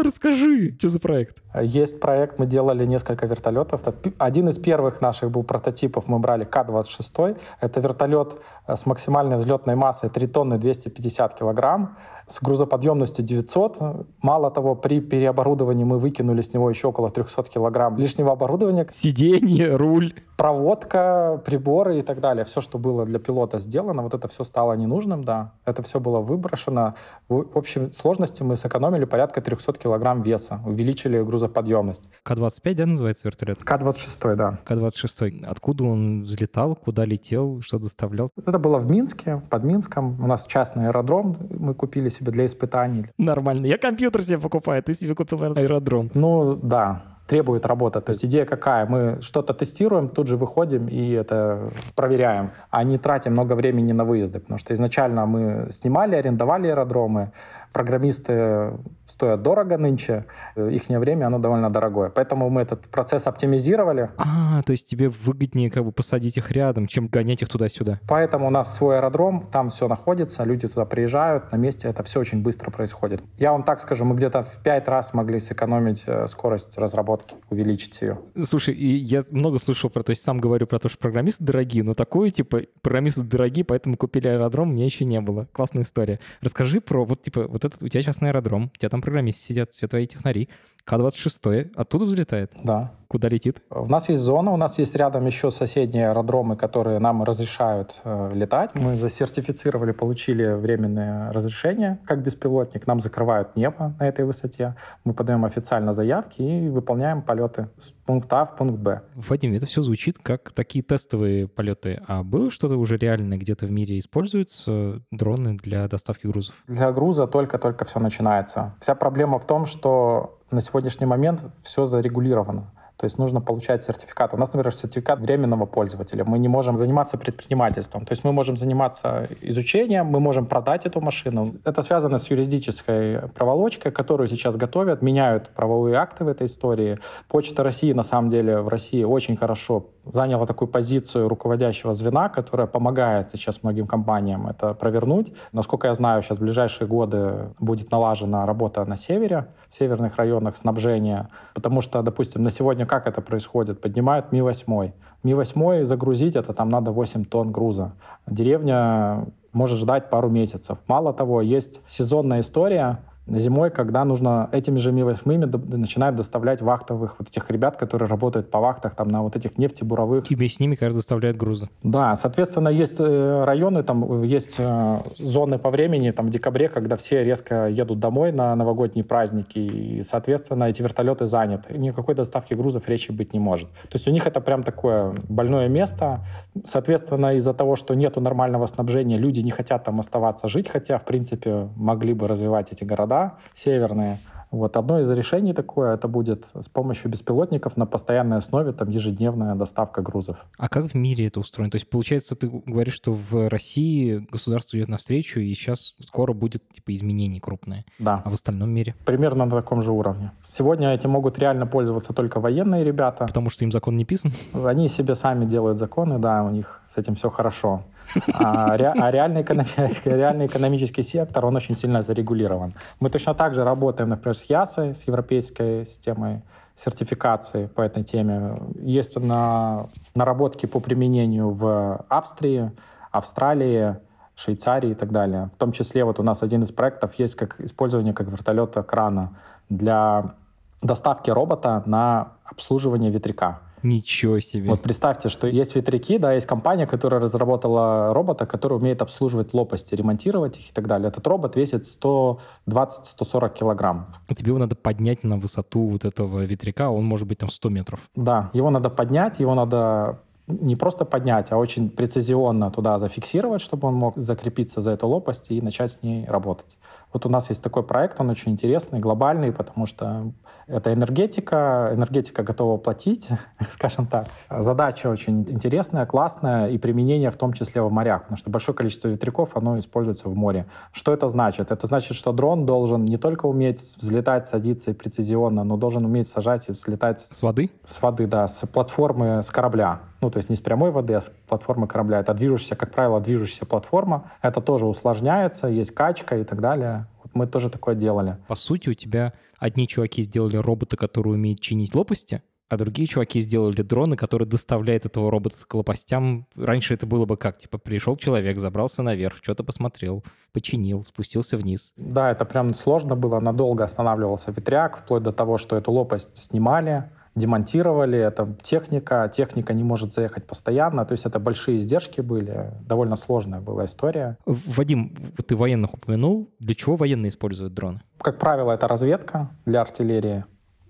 Расскажи, что за проект? Есть проект, мы делали несколько вертолетов. Один из первых наших был прототипов, мы брали К-26. Это вертолет э, с максимальной взлетной массой 3 тонны 250 килограмм. с грузоподъемностью 900. Мало того, при переоборудовании мы выкинули с него еще около 300 килограмм лишнего оборудования. Сиденье, руль. Проводка, приборы и так далее. Все, что было для пилота сделано, вот это все стало ненужным, да. Это все было выброшено. В общей сложности мы сэкономили порядка 300 килограмм веса, увеличили грузоподъемность. К-25, да, называется вертолет? К-26, да. К-26. Откуда он взлетал, куда летел, что доставлял? Это было в Минске, под Минском. У нас частный аэродром мы купили себе для испытаний. Нормально. Я компьютер себе покупаю, ты себе купил аэродром. Ну, да требует работа. То есть идея какая? Мы что-то тестируем, тут же выходим и это проверяем, а не тратим много времени на выезды. Потому что изначально мы снимали, арендовали аэродромы, программисты стоят дорого нынче, их время, оно довольно дорогое. Поэтому мы этот процесс оптимизировали. А, то есть тебе выгоднее как бы посадить их рядом, чем гонять их туда-сюда. Поэтому у нас свой аэродром, там все находится, люди туда приезжают, на месте это все очень быстро происходит. Я вам так скажу, мы где-то в пять раз могли сэкономить э, скорость разработки, увеличить ее. Слушай, и я много слышал про, то есть сам говорю про то, что программисты дорогие, но такое, типа, программисты дорогие, поэтому купили аэродром, меня еще не было. Классная история. Расскажи про, вот, типа, вот этот, у тебя частный аэродром, у тебя там программисты сидят, все твои технари. К-26 оттуда взлетает? Да. Куда летит? У нас есть зона, у нас есть рядом еще соседние аэродромы, которые нам разрешают э, летать. Мы засертифицировали, получили временное разрешение как беспилотник. Нам закрывают небо на этой высоте. Мы подаем официально заявки и выполняем полеты с пункта А в пункт Б. Вадим, это все звучит как такие тестовые полеты. А было что-то уже реальное где-то в мире используются дроны для доставки грузов? Для груза только-только все начинается. Вся проблема в том, что на сегодняшний момент все зарегулировано. То есть нужно получать сертификат. У нас, например, сертификат временного пользователя. Мы не можем заниматься предпринимательством. То есть мы можем заниматься изучением, мы можем продать эту машину. Это связано с юридической проволочкой, которую сейчас готовят, меняют правовые акты в этой истории. Почта России, на самом деле, в России очень хорошо заняла такую позицию руководящего звена, которая помогает сейчас многим компаниям это провернуть. Насколько я знаю, сейчас в ближайшие годы будет налажена работа на севере, в северных районах снабжения, потому что, допустим, на сегодня как это происходит? Поднимают Ми-8. Ми-8 загрузить, это там надо 8 тонн груза. Деревня может ждать пару месяцев. Мало того, есть сезонная история, Зимой, когда нужно этими же Ми-8 начинают доставлять вахтовых вот этих ребят, которые работают по вахтах там на вот этих нефтебуровых. И с ними, кажется, доставляют грузы. Да, соответственно, есть э, районы, там есть э, зоны по времени, там в декабре, когда все резко едут домой на новогодние праздники, и, соответственно, эти вертолеты заняты. Никакой доставки грузов речи быть не может. То есть у них это прям такое больное место. Соответственно, из-за того, что нету нормального снабжения, люди не хотят там оставаться жить, хотя, в принципе, могли бы развивать эти города города северные. Вот одно из решений такое, это будет с помощью беспилотников на постоянной основе там ежедневная доставка грузов. А как в мире это устроено? То есть, получается, ты говоришь, что в России государство идет навстречу, и сейчас скоро будет типа изменений крупные. Да. А в остальном мире? Примерно на таком же уровне. Сегодня этим могут реально пользоваться только военные ребята. Потому что им закон не писан? Они себе сами делают законы, да, у них с этим все хорошо. А, ре, а реальный, экономи, реальный экономический сектор, он очень сильно зарегулирован. Мы точно так же работаем, например, с ЯСой, с Европейской системой сертификации по этой теме. Есть на, наработки по применению в Австрии, Австралии, Швейцарии и так далее. В том числе вот у нас один из проектов есть как использование как вертолета крана для доставки робота на обслуживание ветряка. Ничего себе. Вот представьте, что есть ветряки, да, есть компания, которая разработала робота, который умеет обслуживать лопасти, ремонтировать их и так далее. Этот робот весит 120-140 килограмм. И тебе его надо поднять на высоту вот этого ветряка, он может быть там 100 метров. Да, его надо поднять, его надо не просто поднять, а очень прецизионно туда зафиксировать, чтобы он мог закрепиться за эту лопасть и начать с ней работать. Вот у нас есть такой проект, он очень интересный, глобальный, потому что это энергетика, энергетика готова платить, скажем так. Задача очень интересная, классная, и применение в том числе в морях, потому что большое количество ветряков, оно используется в море. Что это значит? Это значит, что дрон должен не только уметь взлетать, садиться и прецизионно, но должен уметь сажать и взлетать... С воды? С воды, да, с платформы, с корабля. Ну, то есть не с прямой воды, а с платформы корабля. Это движущаяся, как правило, движущаяся платформа. Это тоже усложняется, есть качка и так далее мы тоже такое делали. По сути, у тебя одни чуваки сделали робота, который умеет чинить лопасти, а другие чуваки сделали дроны, которые доставляют этого робота к лопастям. Раньше это было бы как? Типа пришел человек, забрался наверх, что-то посмотрел, починил, спустился вниз. Да, это прям сложно было. Надолго останавливался ветряк, вплоть до того, что эту лопасть снимали, демонтировали, это техника, техника не может заехать постоянно, то есть это большие издержки были, довольно сложная была история. Вадим, ты военных упомянул, для чего военные используют дроны? Как правило, это разведка для артиллерии,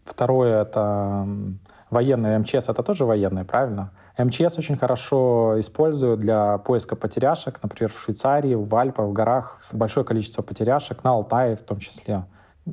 Второе — это военные МЧС, это тоже военные, правильно? МЧС очень хорошо используют для поиска потеряшек, например, в Швейцарии, в Альпах, в горах большое количество потеряшек, на Алтае в том числе.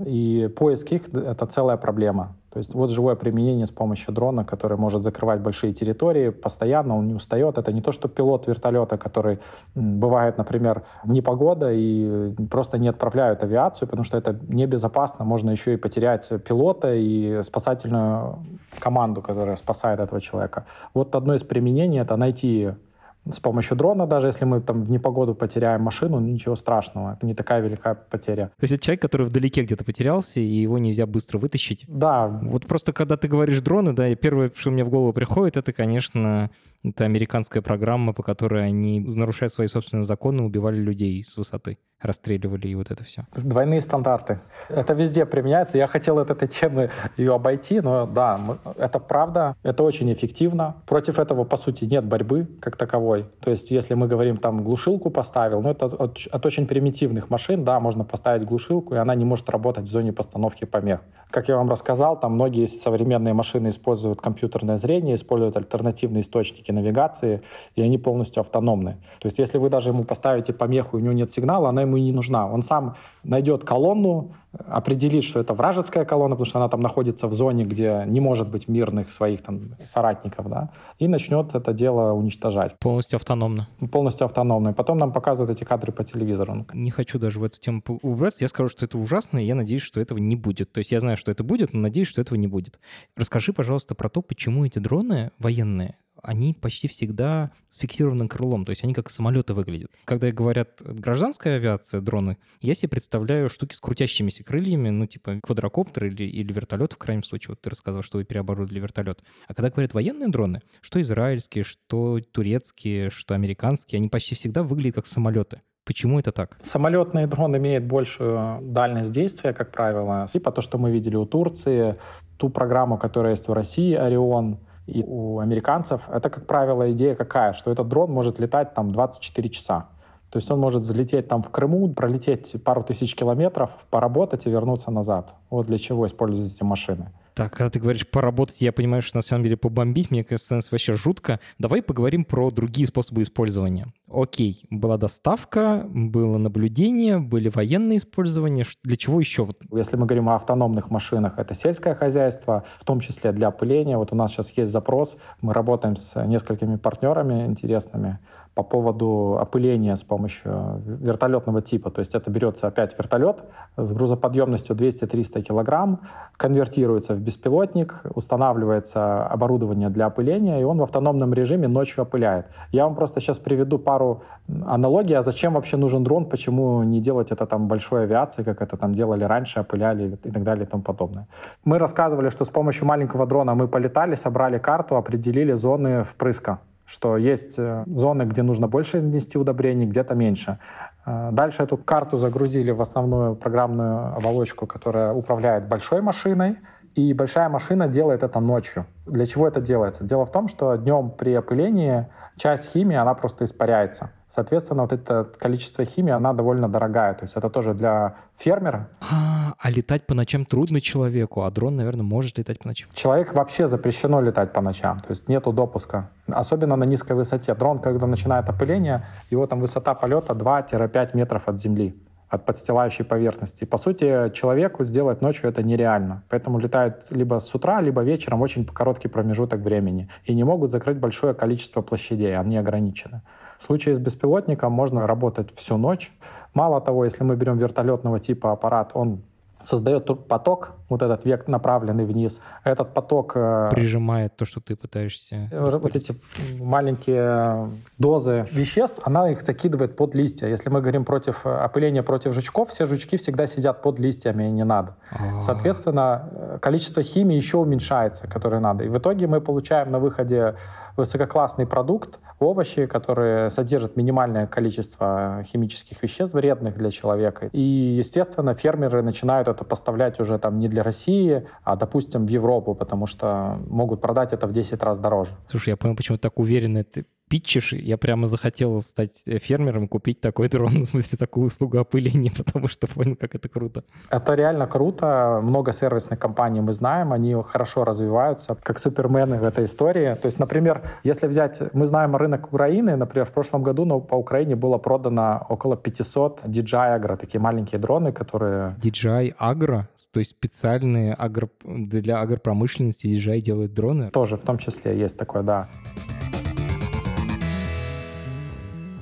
И поиск их — это целая проблема. То есть вот живое применение с помощью дрона, который может закрывать большие территории постоянно, он не устает. Это не то, что пилот вертолета, который бывает, например, непогода и просто не отправляют авиацию, потому что это небезопасно. Можно еще и потерять пилота и спасательную команду, которая спасает этого человека. Вот одно из применений — это найти с помощью дрона, даже если мы там в непогоду потеряем машину, ничего страшного, это не такая великая потеря. То есть это человек, который вдалеке где-то потерялся, и его нельзя быстро вытащить? Да. Вот просто когда ты говоришь дроны, да, первое, что мне в голову приходит, это, конечно, это американская программа, по которой они, нарушая свои собственные законы, убивали людей с высоты расстреливали и вот это все. Двойные стандарты. Это везде применяется. Я хотел от этой темы ее обойти, но да, это правда, это очень эффективно. Против этого, по сути, нет борьбы как таковой. То есть, если мы говорим, там, глушилку поставил, ну, это от, от очень примитивных машин, да, можно поставить глушилку, и она не может работать в зоне постановки помех. Как я вам рассказал, там многие современные машины используют компьютерное зрение, используют альтернативные источники навигации, и они полностью автономны. То есть, если вы даже ему поставите помеху, и у него нет сигнала, она ему ему и не нужна. Он сам найдет колонну, определит, что это вражеская колонна, потому что она там находится в зоне, где не может быть мирных своих там соратников, да, и начнет это дело уничтожать. Полностью автономно. Полностью автономно. И потом нам показывают эти кадры по телевизору. Не хочу даже в эту тему убраться. Я скажу, что это ужасно, и я надеюсь, что этого не будет. То есть я знаю, что это будет, но надеюсь, что этого не будет. Расскажи, пожалуйста, про то, почему эти дроны военные они почти всегда с фиксированным крылом, то есть они как самолеты выглядят. Когда говорят гражданская авиация, дроны, я себе представляю штуки с крутящимися крыльями, ну типа квадрокоптер или, или вертолет в крайнем случае. Вот ты рассказал, что вы переоборудовали вертолет. А когда говорят военные дроны, что израильские, что турецкие, что американские, они почти всегда выглядят как самолеты. Почему это так? Самолетный дрон имеет большую дальность действия, как правило. Типа то, что мы видели у Турции, ту программу, которая есть у России, Орион — и у американцев это, как правило, идея какая, что этот дрон может летать там 24 часа. То есть он может взлететь там в Крыму, пролететь пару тысяч километров, поработать и вернуться назад. Вот для чего используются эти машины. Так, когда ты говоришь поработать, я понимаю, что на самом деле побомбить, мне кажется, вообще жутко. Давай поговорим про другие способы использования. Окей, была доставка, было наблюдение, были военные использования. Для чего еще? Если мы говорим о автономных машинах, это сельское хозяйство, в том числе для опыления. Вот у нас сейчас есть запрос, мы работаем с несколькими партнерами интересными по поводу опыления с помощью вертолетного типа. То есть это берется опять вертолет с грузоподъемностью 200-300 килограмм, конвертируется в беспилотник, устанавливается оборудование для опыления, и он в автономном режиме ночью опыляет. Я вам просто сейчас приведу пару аналогий, а зачем вообще нужен дрон, почему не делать это там большой авиацией, как это там делали раньше, опыляли и так далее и тому подобное. Мы рассказывали, что с помощью маленького дрона мы полетали, собрали карту, определили зоны впрыска что есть э, зоны, где нужно больше внести удобрений, где-то меньше. Э, дальше эту карту загрузили в основную программную оболочку, которая управляет большой машиной, и большая машина делает это ночью. Для чего это делается? Дело в том, что днем при опылении часть химии, она просто испаряется. Соответственно, вот это количество химии, она довольно дорогая. То есть это тоже для фермера. А, а летать по ночам трудно человеку, а дрон, наверное, может летать по ночам. Человек вообще запрещено летать по ночам, то есть нету допуска. Особенно на низкой высоте. Дрон, когда начинает опыление, его там высота полета 2-5 метров от земли от подстилающей поверхности. И, по сути, человеку сделать ночью это нереально. Поэтому летают либо с утра, либо вечером очень короткий промежуток времени. И не могут закрыть большое количество площадей, они ограничены. В случае с беспилотником можно работать всю ночь. Мало того, если мы берем вертолетного типа аппарат, он создает поток, вот этот век направленный вниз. Этот поток... Э, Прижимает то, что ты пытаешься... Э, вот эти маленькие дозы веществ, она их закидывает под листья. Если мы говорим против опыления против жучков, все жучки всегда сидят под листьями, и не надо. А-а-а. Соответственно, количество химии еще уменьшается, которое надо. И в итоге мы получаем на выходе высококлассный продукт, овощи, которые содержат минимальное количество химических веществ, вредных для человека. И, естественно, фермеры начинают это поставлять уже там не для России, а, допустим, в Европу, потому что могут продать это в 10 раз дороже. Слушай, я понял, почему ты так уверенно ты питчишь, я прямо захотел стать фермером, купить такой дрон, в смысле такую услугу опыления, потому что понял, как это круто. Это реально круто. Много сервисных компаний мы знаем, они хорошо развиваются, как супермены в этой истории. То есть, например, если взять, мы знаем рынок Украины, например, в прошлом году но по Украине было продано около 500 DJI Agro, такие маленькие дроны, которые... DJI Agro? То есть специальные агро... для агропромышленности DJI делают дроны? Тоже в том числе есть такое, да.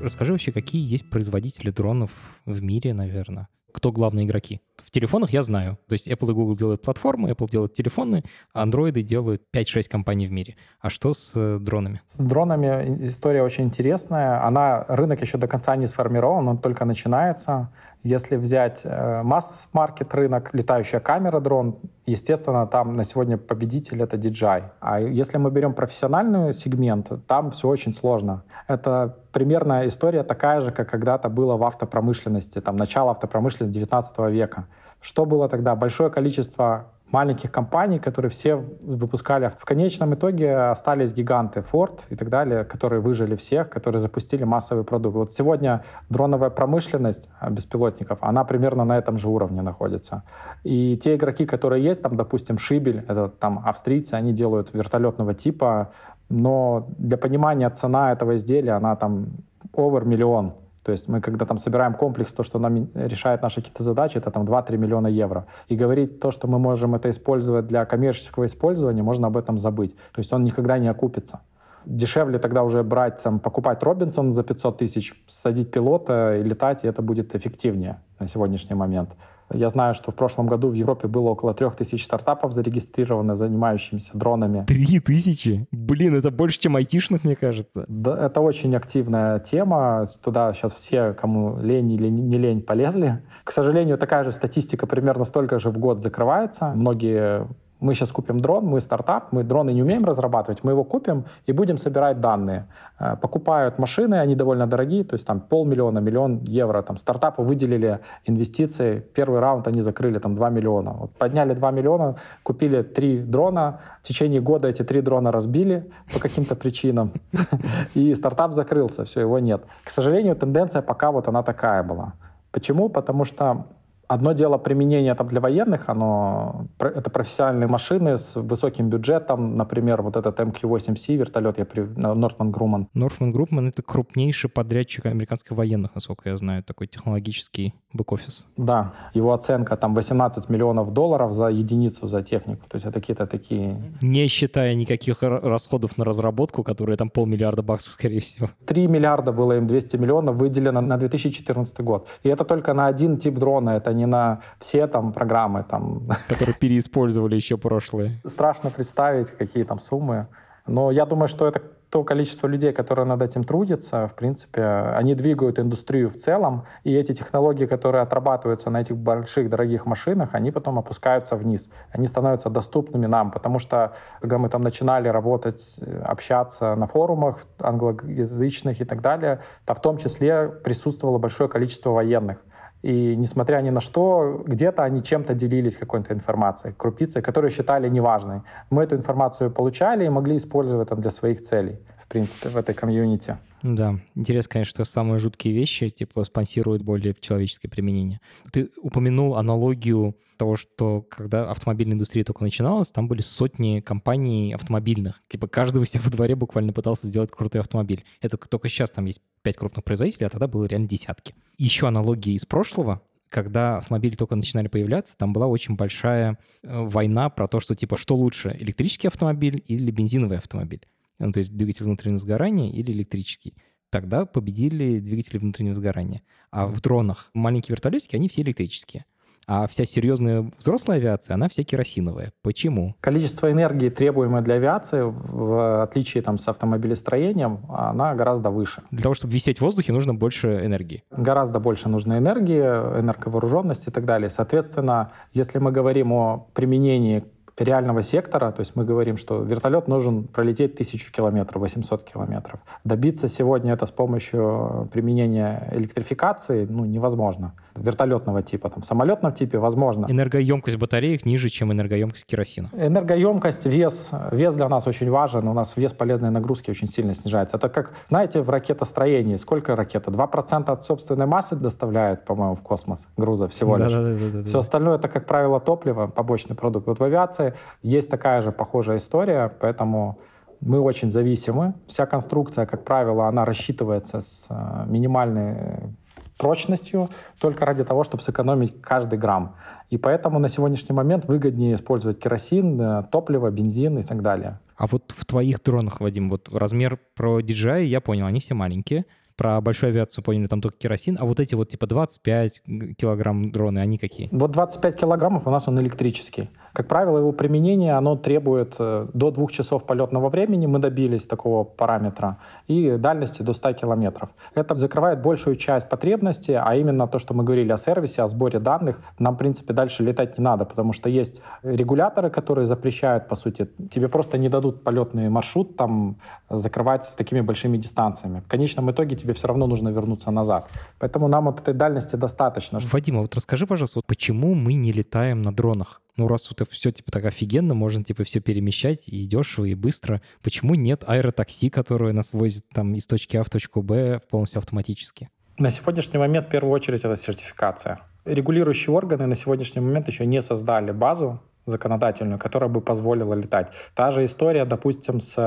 Расскажи вообще, какие есть производители дронов в мире, наверное? Кто главные игроки? В телефонах я знаю. То есть Apple и Google делают платформы, Apple делает телефоны, а Android делают 5-6 компаний в мире. А что с э, дронами? С дронами история очень интересная. Она, рынок еще до конца не сформирован, он только начинается. Если взять э, масс-маркет рынок, летающая камера дрон, естественно, там на сегодня победитель это DJI. А если мы берем профессиональный сегмент, там все очень сложно. Это примерно история такая же, как когда-то было в автопромышленности, там начало автопромышленности 19 века. Что было тогда? Большое количество маленьких компаний, которые все выпускали. В конечном итоге остались гиганты Ford и так далее, которые выжили всех, которые запустили массовый продукт. Вот сегодня дроновая промышленность а, беспилотников, она примерно на этом же уровне находится. И те игроки, которые есть, там, допустим, Шибель, это там австрийцы, они делают вертолетного типа, но для понимания цена этого изделия, она там over миллион то есть мы, когда там собираем комплекс, то, что нам решает наши какие-то задачи, это там 2-3 миллиона евро. И говорить то, что мы можем это использовать для коммерческого использования, можно об этом забыть. То есть он никогда не окупится. Дешевле тогда уже брать, там, покупать Робинсон за 500 тысяч, садить пилота и летать, и это будет эффективнее на сегодняшний момент. Я знаю, что в прошлом году в Европе было около трех тысяч стартапов зарегистрировано, занимающимися дронами. Три тысячи? Блин, это больше, чем айтишных, мне кажется. Да, это очень активная тема. Туда сейчас все, кому лень или не лень, полезли. К сожалению, такая же статистика примерно столько же в год закрывается. Многие мы сейчас купим дрон, мы стартап, мы дроны не умеем разрабатывать, мы его купим и будем собирать данные. Э, покупают машины, они довольно дорогие, то есть там полмиллиона, миллион евро. Там стартапу выделили инвестиции, первый раунд они закрыли там 2 миллиона. Вот подняли 2 миллиона, купили три дрона, в течение года эти три дрона разбили по каким-то причинам, и стартап закрылся, все, его нет. К сожалению, тенденция пока вот она такая была. Почему? Потому что Одно дело применение там для военных, оно, это профессиональные машины с высоким бюджетом, например, вот этот MQ-8C вертолет, я при, Нортман Груман. Нортман Груман — это крупнейший подрядчик американских военных, насколько я знаю, такой технологический бэк-офис. Да, его оценка там 18 миллионов долларов за единицу, за технику, то есть это какие-то такие... Не считая никаких расходов на разработку, которые там полмиллиарда баксов, скорее всего. 3 миллиарда было им 200 миллионов выделено на 2014 год. И это только на один тип дрона, это не на все там программы. Там. Которые переиспользовали еще прошлые. Страшно представить, какие там суммы. Но я думаю, что это то количество людей, которые над этим трудятся, в принципе, они двигают индустрию в целом, и эти технологии, которые отрабатываются на этих больших дорогих машинах, они потом опускаются вниз. Они становятся доступными нам, потому что, когда мы там начинали работать, общаться на форумах англоязычных и так далее, то в том числе присутствовало большое количество военных. И несмотря ни на что, где-то они чем-то делились какой-то информацией, крупицей, которую считали неважной. Мы эту информацию получали и могли использовать там для своих целей, принципе, в этой комьюнити. Да, интересно, конечно, что самые жуткие вещи, типа, спонсируют более человеческое применение. Ты упомянул аналогию того, что когда автомобильная индустрия только начиналась, там были сотни компаний автомобильных. Типа, каждый у себя во дворе буквально пытался сделать крутой автомобиль. Это только сейчас там есть пять крупных производителей, а тогда было реально десятки. Еще аналогии из прошлого, когда автомобили только начинали появляться, там была очень большая э, война про то, что типа что лучше, электрический автомобиль или бензиновый автомобиль ну, то есть двигатель внутреннего сгорания или электрический. Тогда победили двигатели внутреннего сгорания. А в дронах маленькие вертолетики, они все электрические. а вся серьезная взрослая авиация, она вся керосиновая. Почему? Количество энергии, требуемое для авиации, в отличие там, с автомобилестроением, она гораздо выше. Для того, чтобы висеть в воздухе, нужно больше энергии. Гораздо больше нужно энергии, энерговооруженности и так далее. Соответственно, если мы говорим о применении реального сектора, то есть мы говорим, что вертолет нужен пролететь тысячу километров, 800 километров. Добиться сегодня это с помощью применения электрификации ну, невозможно. Вертолетного типа, там, в самолетном типе возможно. Энергоемкость батареек ниже, чем энергоемкость керосина. Энергоемкость, вес, вес для нас очень важен. У нас вес полезной нагрузки очень сильно снижается. Это как, знаете, в ракетостроении, сколько ракета? 2% от собственной массы доставляет, по-моему, в космос груза всего лишь. Да, да, да, да, Все остальное это, как правило, топливо, побочный продукт. Вот в авиации есть такая же похожая история, поэтому мы очень зависимы. Вся конструкция, как правило, она рассчитывается с э, минимальной прочностью только ради того, чтобы сэкономить каждый грамм. И поэтому на сегодняшний момент выгоднее использовать керосин, э, топливо, бензин и так далее. А вот в твоих дронах, Вадим, вот размер про DJI я понял, они все маленькие. Про большую авиацию поняли, там только керосин. А вот эти вот типа 25 килограмм дроны, они какие? Вот 25 килограммов у нас он электрический. Как правило, его применение, оно требует э, до двух часов полетного времени, мы добились такого параметра, и дальности до 100 километров. Это закрывает большую часть потребностей, а именно то, что мы говорили о сервисе, о сборе данных, нам, в принципе, дальше летать не надо, потому что есть регуляторы, которые запрещают, по сути, тебе просто не дадут полетный маршрут там закрывать такими большими дистанциями. В конечном итоге тебе все равно нужно вернуться назад. Поэтому нам вот этой дальности достаточно. Вадим, а вот расскажи, пожалуйста, вот почему мы не летаем на дронах? Ну, раз вот это все типа так офигенно, можно типа все перемещать и дешево, и быстро. Почему нет аэротакси, которое нас возит там из точки А в точку Б полностью автоматически? На сегодняшний момент в первую очередь это сертификация. Регулирующие органы на сегодняшний момент еще не создали базу законодательную, которая бы позволила летать. Та же история, допустим, с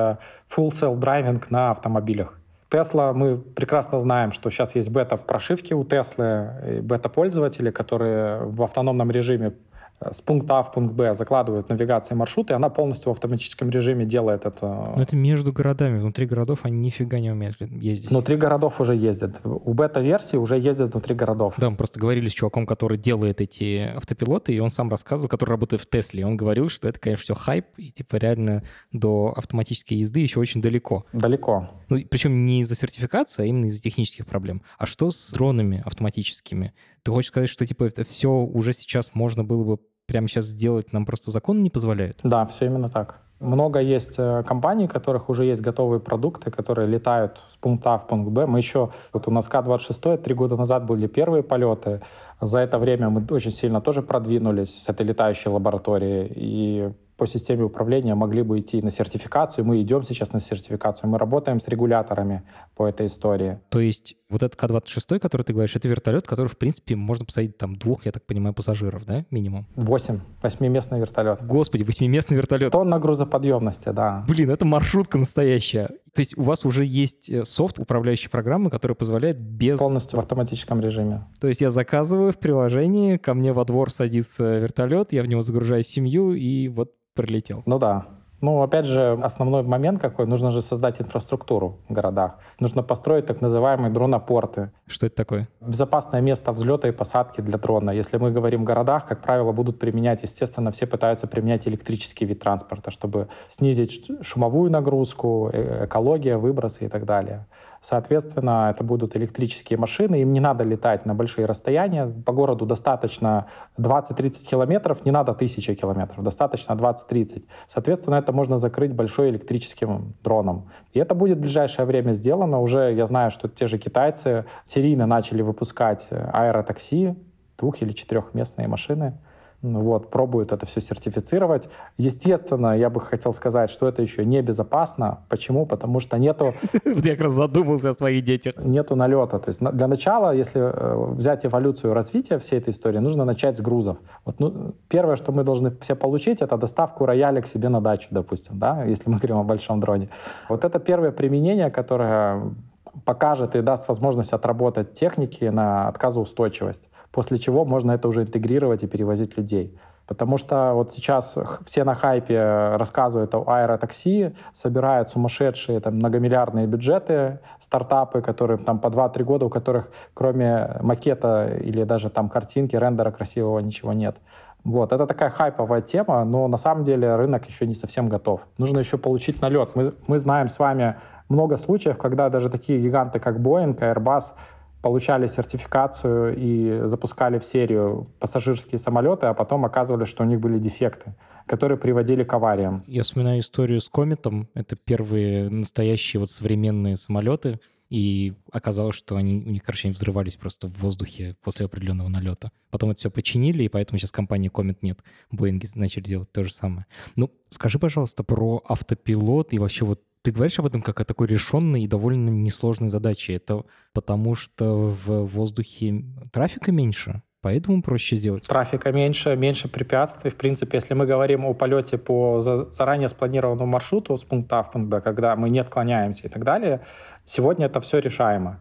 full self-driving на автомобилях. Тесла, мы прекрасно знаем, что сейчас есть бета в прошивке у Теслы, бета-пользователи, которые в автономном режиме с пункта А в пункт Б закладывают навигации маршруты, и она полностью в автоматическом режиме делает это. Но это между городами. Внутри городов они нифига не умеют ездить. Внутри городов уже ездят. У бета-версии уже ездят внутри городов. Да, мы просто говорили с чуваком, который делает эти автопилоты, и он сам рассказывал, который работает в Тесле. Он говорил, что это, конечно, все хайп, и типа реально до автоматической езды еще очень далеко. Далеко. Ну, причем не из-за сертификации, а именно из-за технических проблем. А что с дронами автоматическими? Ты хочешь сказать, что типа это все уже сейчас можно было бы прямо сейчас сделать нам просто закон не позволяет? Да, все именно так. Много есть э, компаний, у которых уже есть готовые продукты, которые летают с пункта А в пункт Б. Мы еще, вот у нас К-26, три года назад были первые полеты. За это время мы очень сильно тоже продвинулись с этой летающей лабораторией. И по системе управления могли бы идти на сертификацию. Мы идем сейчас на сертификацию. Мы работаем с регуляторами по этой истории. То есть вот этот К-26, который ты говоришь, это вертолет, который, в принципе, можно посадить там двух, я так понимаю, пассажиров, да, минимум? Восемь. Восьмиместный вертолет. Господи, восьмиместный вертолет. Тонна грузоподъемности, да. Блин, это маршрутка настоящая. То есть у вас уже есть э, софт, управляющий программы, который позволяет без... Полностью в автоматическом режиме. То есть я заказываю в приложении, ко мне во двор садится вертолет, я в него загружаю семью, и вот прилетел. Ну да. Ну, опять же, основной момент какой, нужно же создать инфраструктуру в городах. Нужно построить так называемые дронопорты. Что это такое? Безопасное место взлета и посадки для дрона. Если мы говорим о городах, как правило, будут применять, естественно, все пытаются применять электрический вид транспорта, чтобы снизить шумовую нагрузку, э, экология, выбросы и так далее. Соответственно, это будут электрические машины, им не надо летать на большие расстояния. По городу достаточно 20-30 километров, не надо 1000 километров, достаточно 20-30. Соответственно, это можно закрыть большой электрическим дроном. И это будет в ближайшее время сделано. Уже я знаю, что те же китайцы серийно начали выпускать аэротакси, двух- или четырехместные машины, вот, пробуют это все сертифицировать. Естественно, я бы хотел сказать, что это еще не безопасно. Почему? Потому что нету... Я как раз задумался о своих детях. Нету налета. То есть для начала, если э, взять эволюцию развития всей этой истории, нужно начать с грузов. Вот, ну, первое, что мы должны все получить, это доставку рояля к себе на дачу, допустим, да, если мы говорим о большом дроне. Вот это первое применение, которое покажет и даст возможность отработать техники на отказоустойчивость после чего можно это уже интегрировать и перевозить людей. Потому что вот сейчас все на хайпе рассказывают о аэротакси, собирают сумасшедшие там, многомиллиардные бюджеты, стартапы, которые там по 2-3 года, у которых кроме макета или даже там картинки, рендера красивого ничего нет. Вот, это такая хайповая тема, но на самом деле рынок еще не совсем готов. Нужно еще получить налет. Мы, мы знаем с вами много случаев, когда даже такие гиганты, как Boeing, Airbus, получали сертификацию и запускали в серию пассажирские самолеты, а потом оказывалось, что у них были дефекты, которые приводили к авариям. Я вспоминаю историю с Кометом. Это первые настоящие вот современные самолеты, и оказалось, что они, у них, короче, они взрывались просто в воздухе после определенного налета. Потом это все починили, и поэтому сейчас компании Comet нет. Боинги начали делать то же самое. Ну, скажи, пожалуйста, про автопилот и вообще вот ты говоришь об этом как о такой решенной и довольно несложной задаче. Это потому, что в воздухе трафика меньше? Поэтому проще сделать. Трафика меньше, меньше препятствий. В принципе, если мы говорим о полете по заранее спланированному маршруту с пункта А в пункт Б, когда мы не отклоняемся и так далее, сегодня это все решаемо.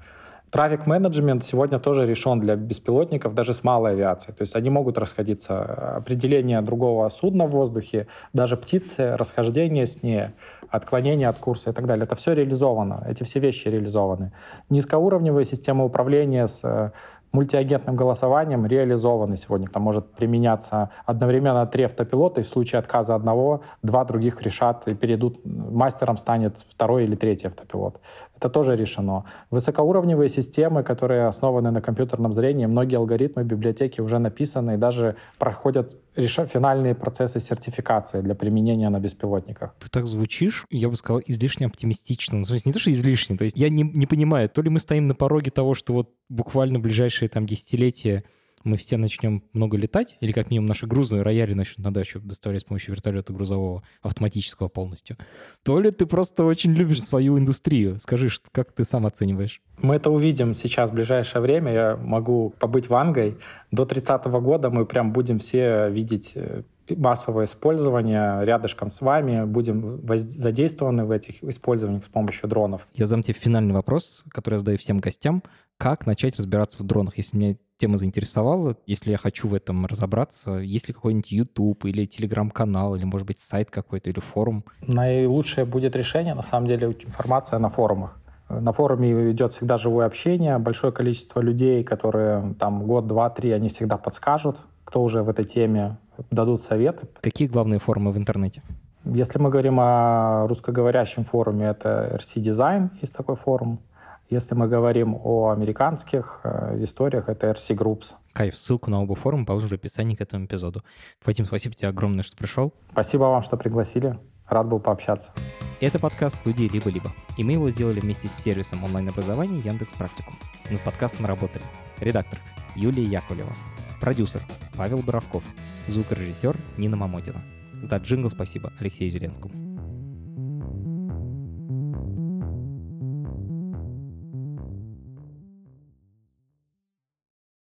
Трафик менеджмент сегодня тоже решен для беспилотников, даже с малой авиацией. То есть они могут расходиться. Определение другого судна в воздухе, даже птицы, расхождение с ней, отклонение от курса и так далее. Это все реализовано, эти все вещи реализованы. Низкоуровневые системы управления с э, мультиагентным голосованием реализованы сегодня. Там может применяться одновременно три автопилота, и в случае отказа одного, два других решат и перейдут, мастером станет второй или третий автопилот. Это тоже решено. Высокоуровневые системы, которые основаны на компьютерном зрении, многие алгоритмы библиотеки уже написаны и даже проходят реша- финальные процессы сертификации для применения на беспилотниках. Ты так звучишь, я бы сказал, излишне оптимистично. Ну, в смысле, не то, что излишне. То есть я не, не понимаю, то ли мы стоим на пороге того, что вот буквально ближайшие там десятилетия мы все начнем много летать, или как минимум наши грузы рояли начнут на дачу доставлять с помощью вертолета грузового, автоматического полностью, то ли ты просто очень любишь свою индустрию. Скажи, как ты сам оцениваешь? Мы это увидим сейчас в ближайшее время. Я могу побыть вангой. До 30 года мы прям будем все видеть э, массовое использование рядышком с вами, будем задействованы в этих использованиях с помощью дронов. Я задам тебе финальный вопрос, который я задаю всем гостям. Как начать разбираться в дронах? Если меня тема заинтересовала, если я хочу в этом разобраться, есть ли какой-нибудь YouTube или телеграм-канал, или, может быть, сайт какой-то или форум? Наилучшее будет решение, на самом деле, информация на форумах. На форуме идет всегда живое общение, большое количество людей, которые там год, два, три, они всегда подскажут, кто уже в этой теме, дадут советы. Какие главные форумы в интернете? Если мы говорим о русскоговорящем форуме, это RC Design, есть такой форум. Если мы говорим о американских э, историях, это RC Groups. Кайф, ссылку на оба форума положу в описании к этому эпизоду. Вадим, спасибо тебе огромное, что пришел. Спасибо вам, что пригласили. Рад был пообщаться. Это подкаст студии «Либо-либо», и мы его сделали вместе с сервисом онлайн-образования Яндекс Практикум. Над подкастом работали редактор Юлия Яковлева, продюсер Павел Боровков, звукорежиссер Нина Мамотина. За джингл спасибо Алексею Зеленскому.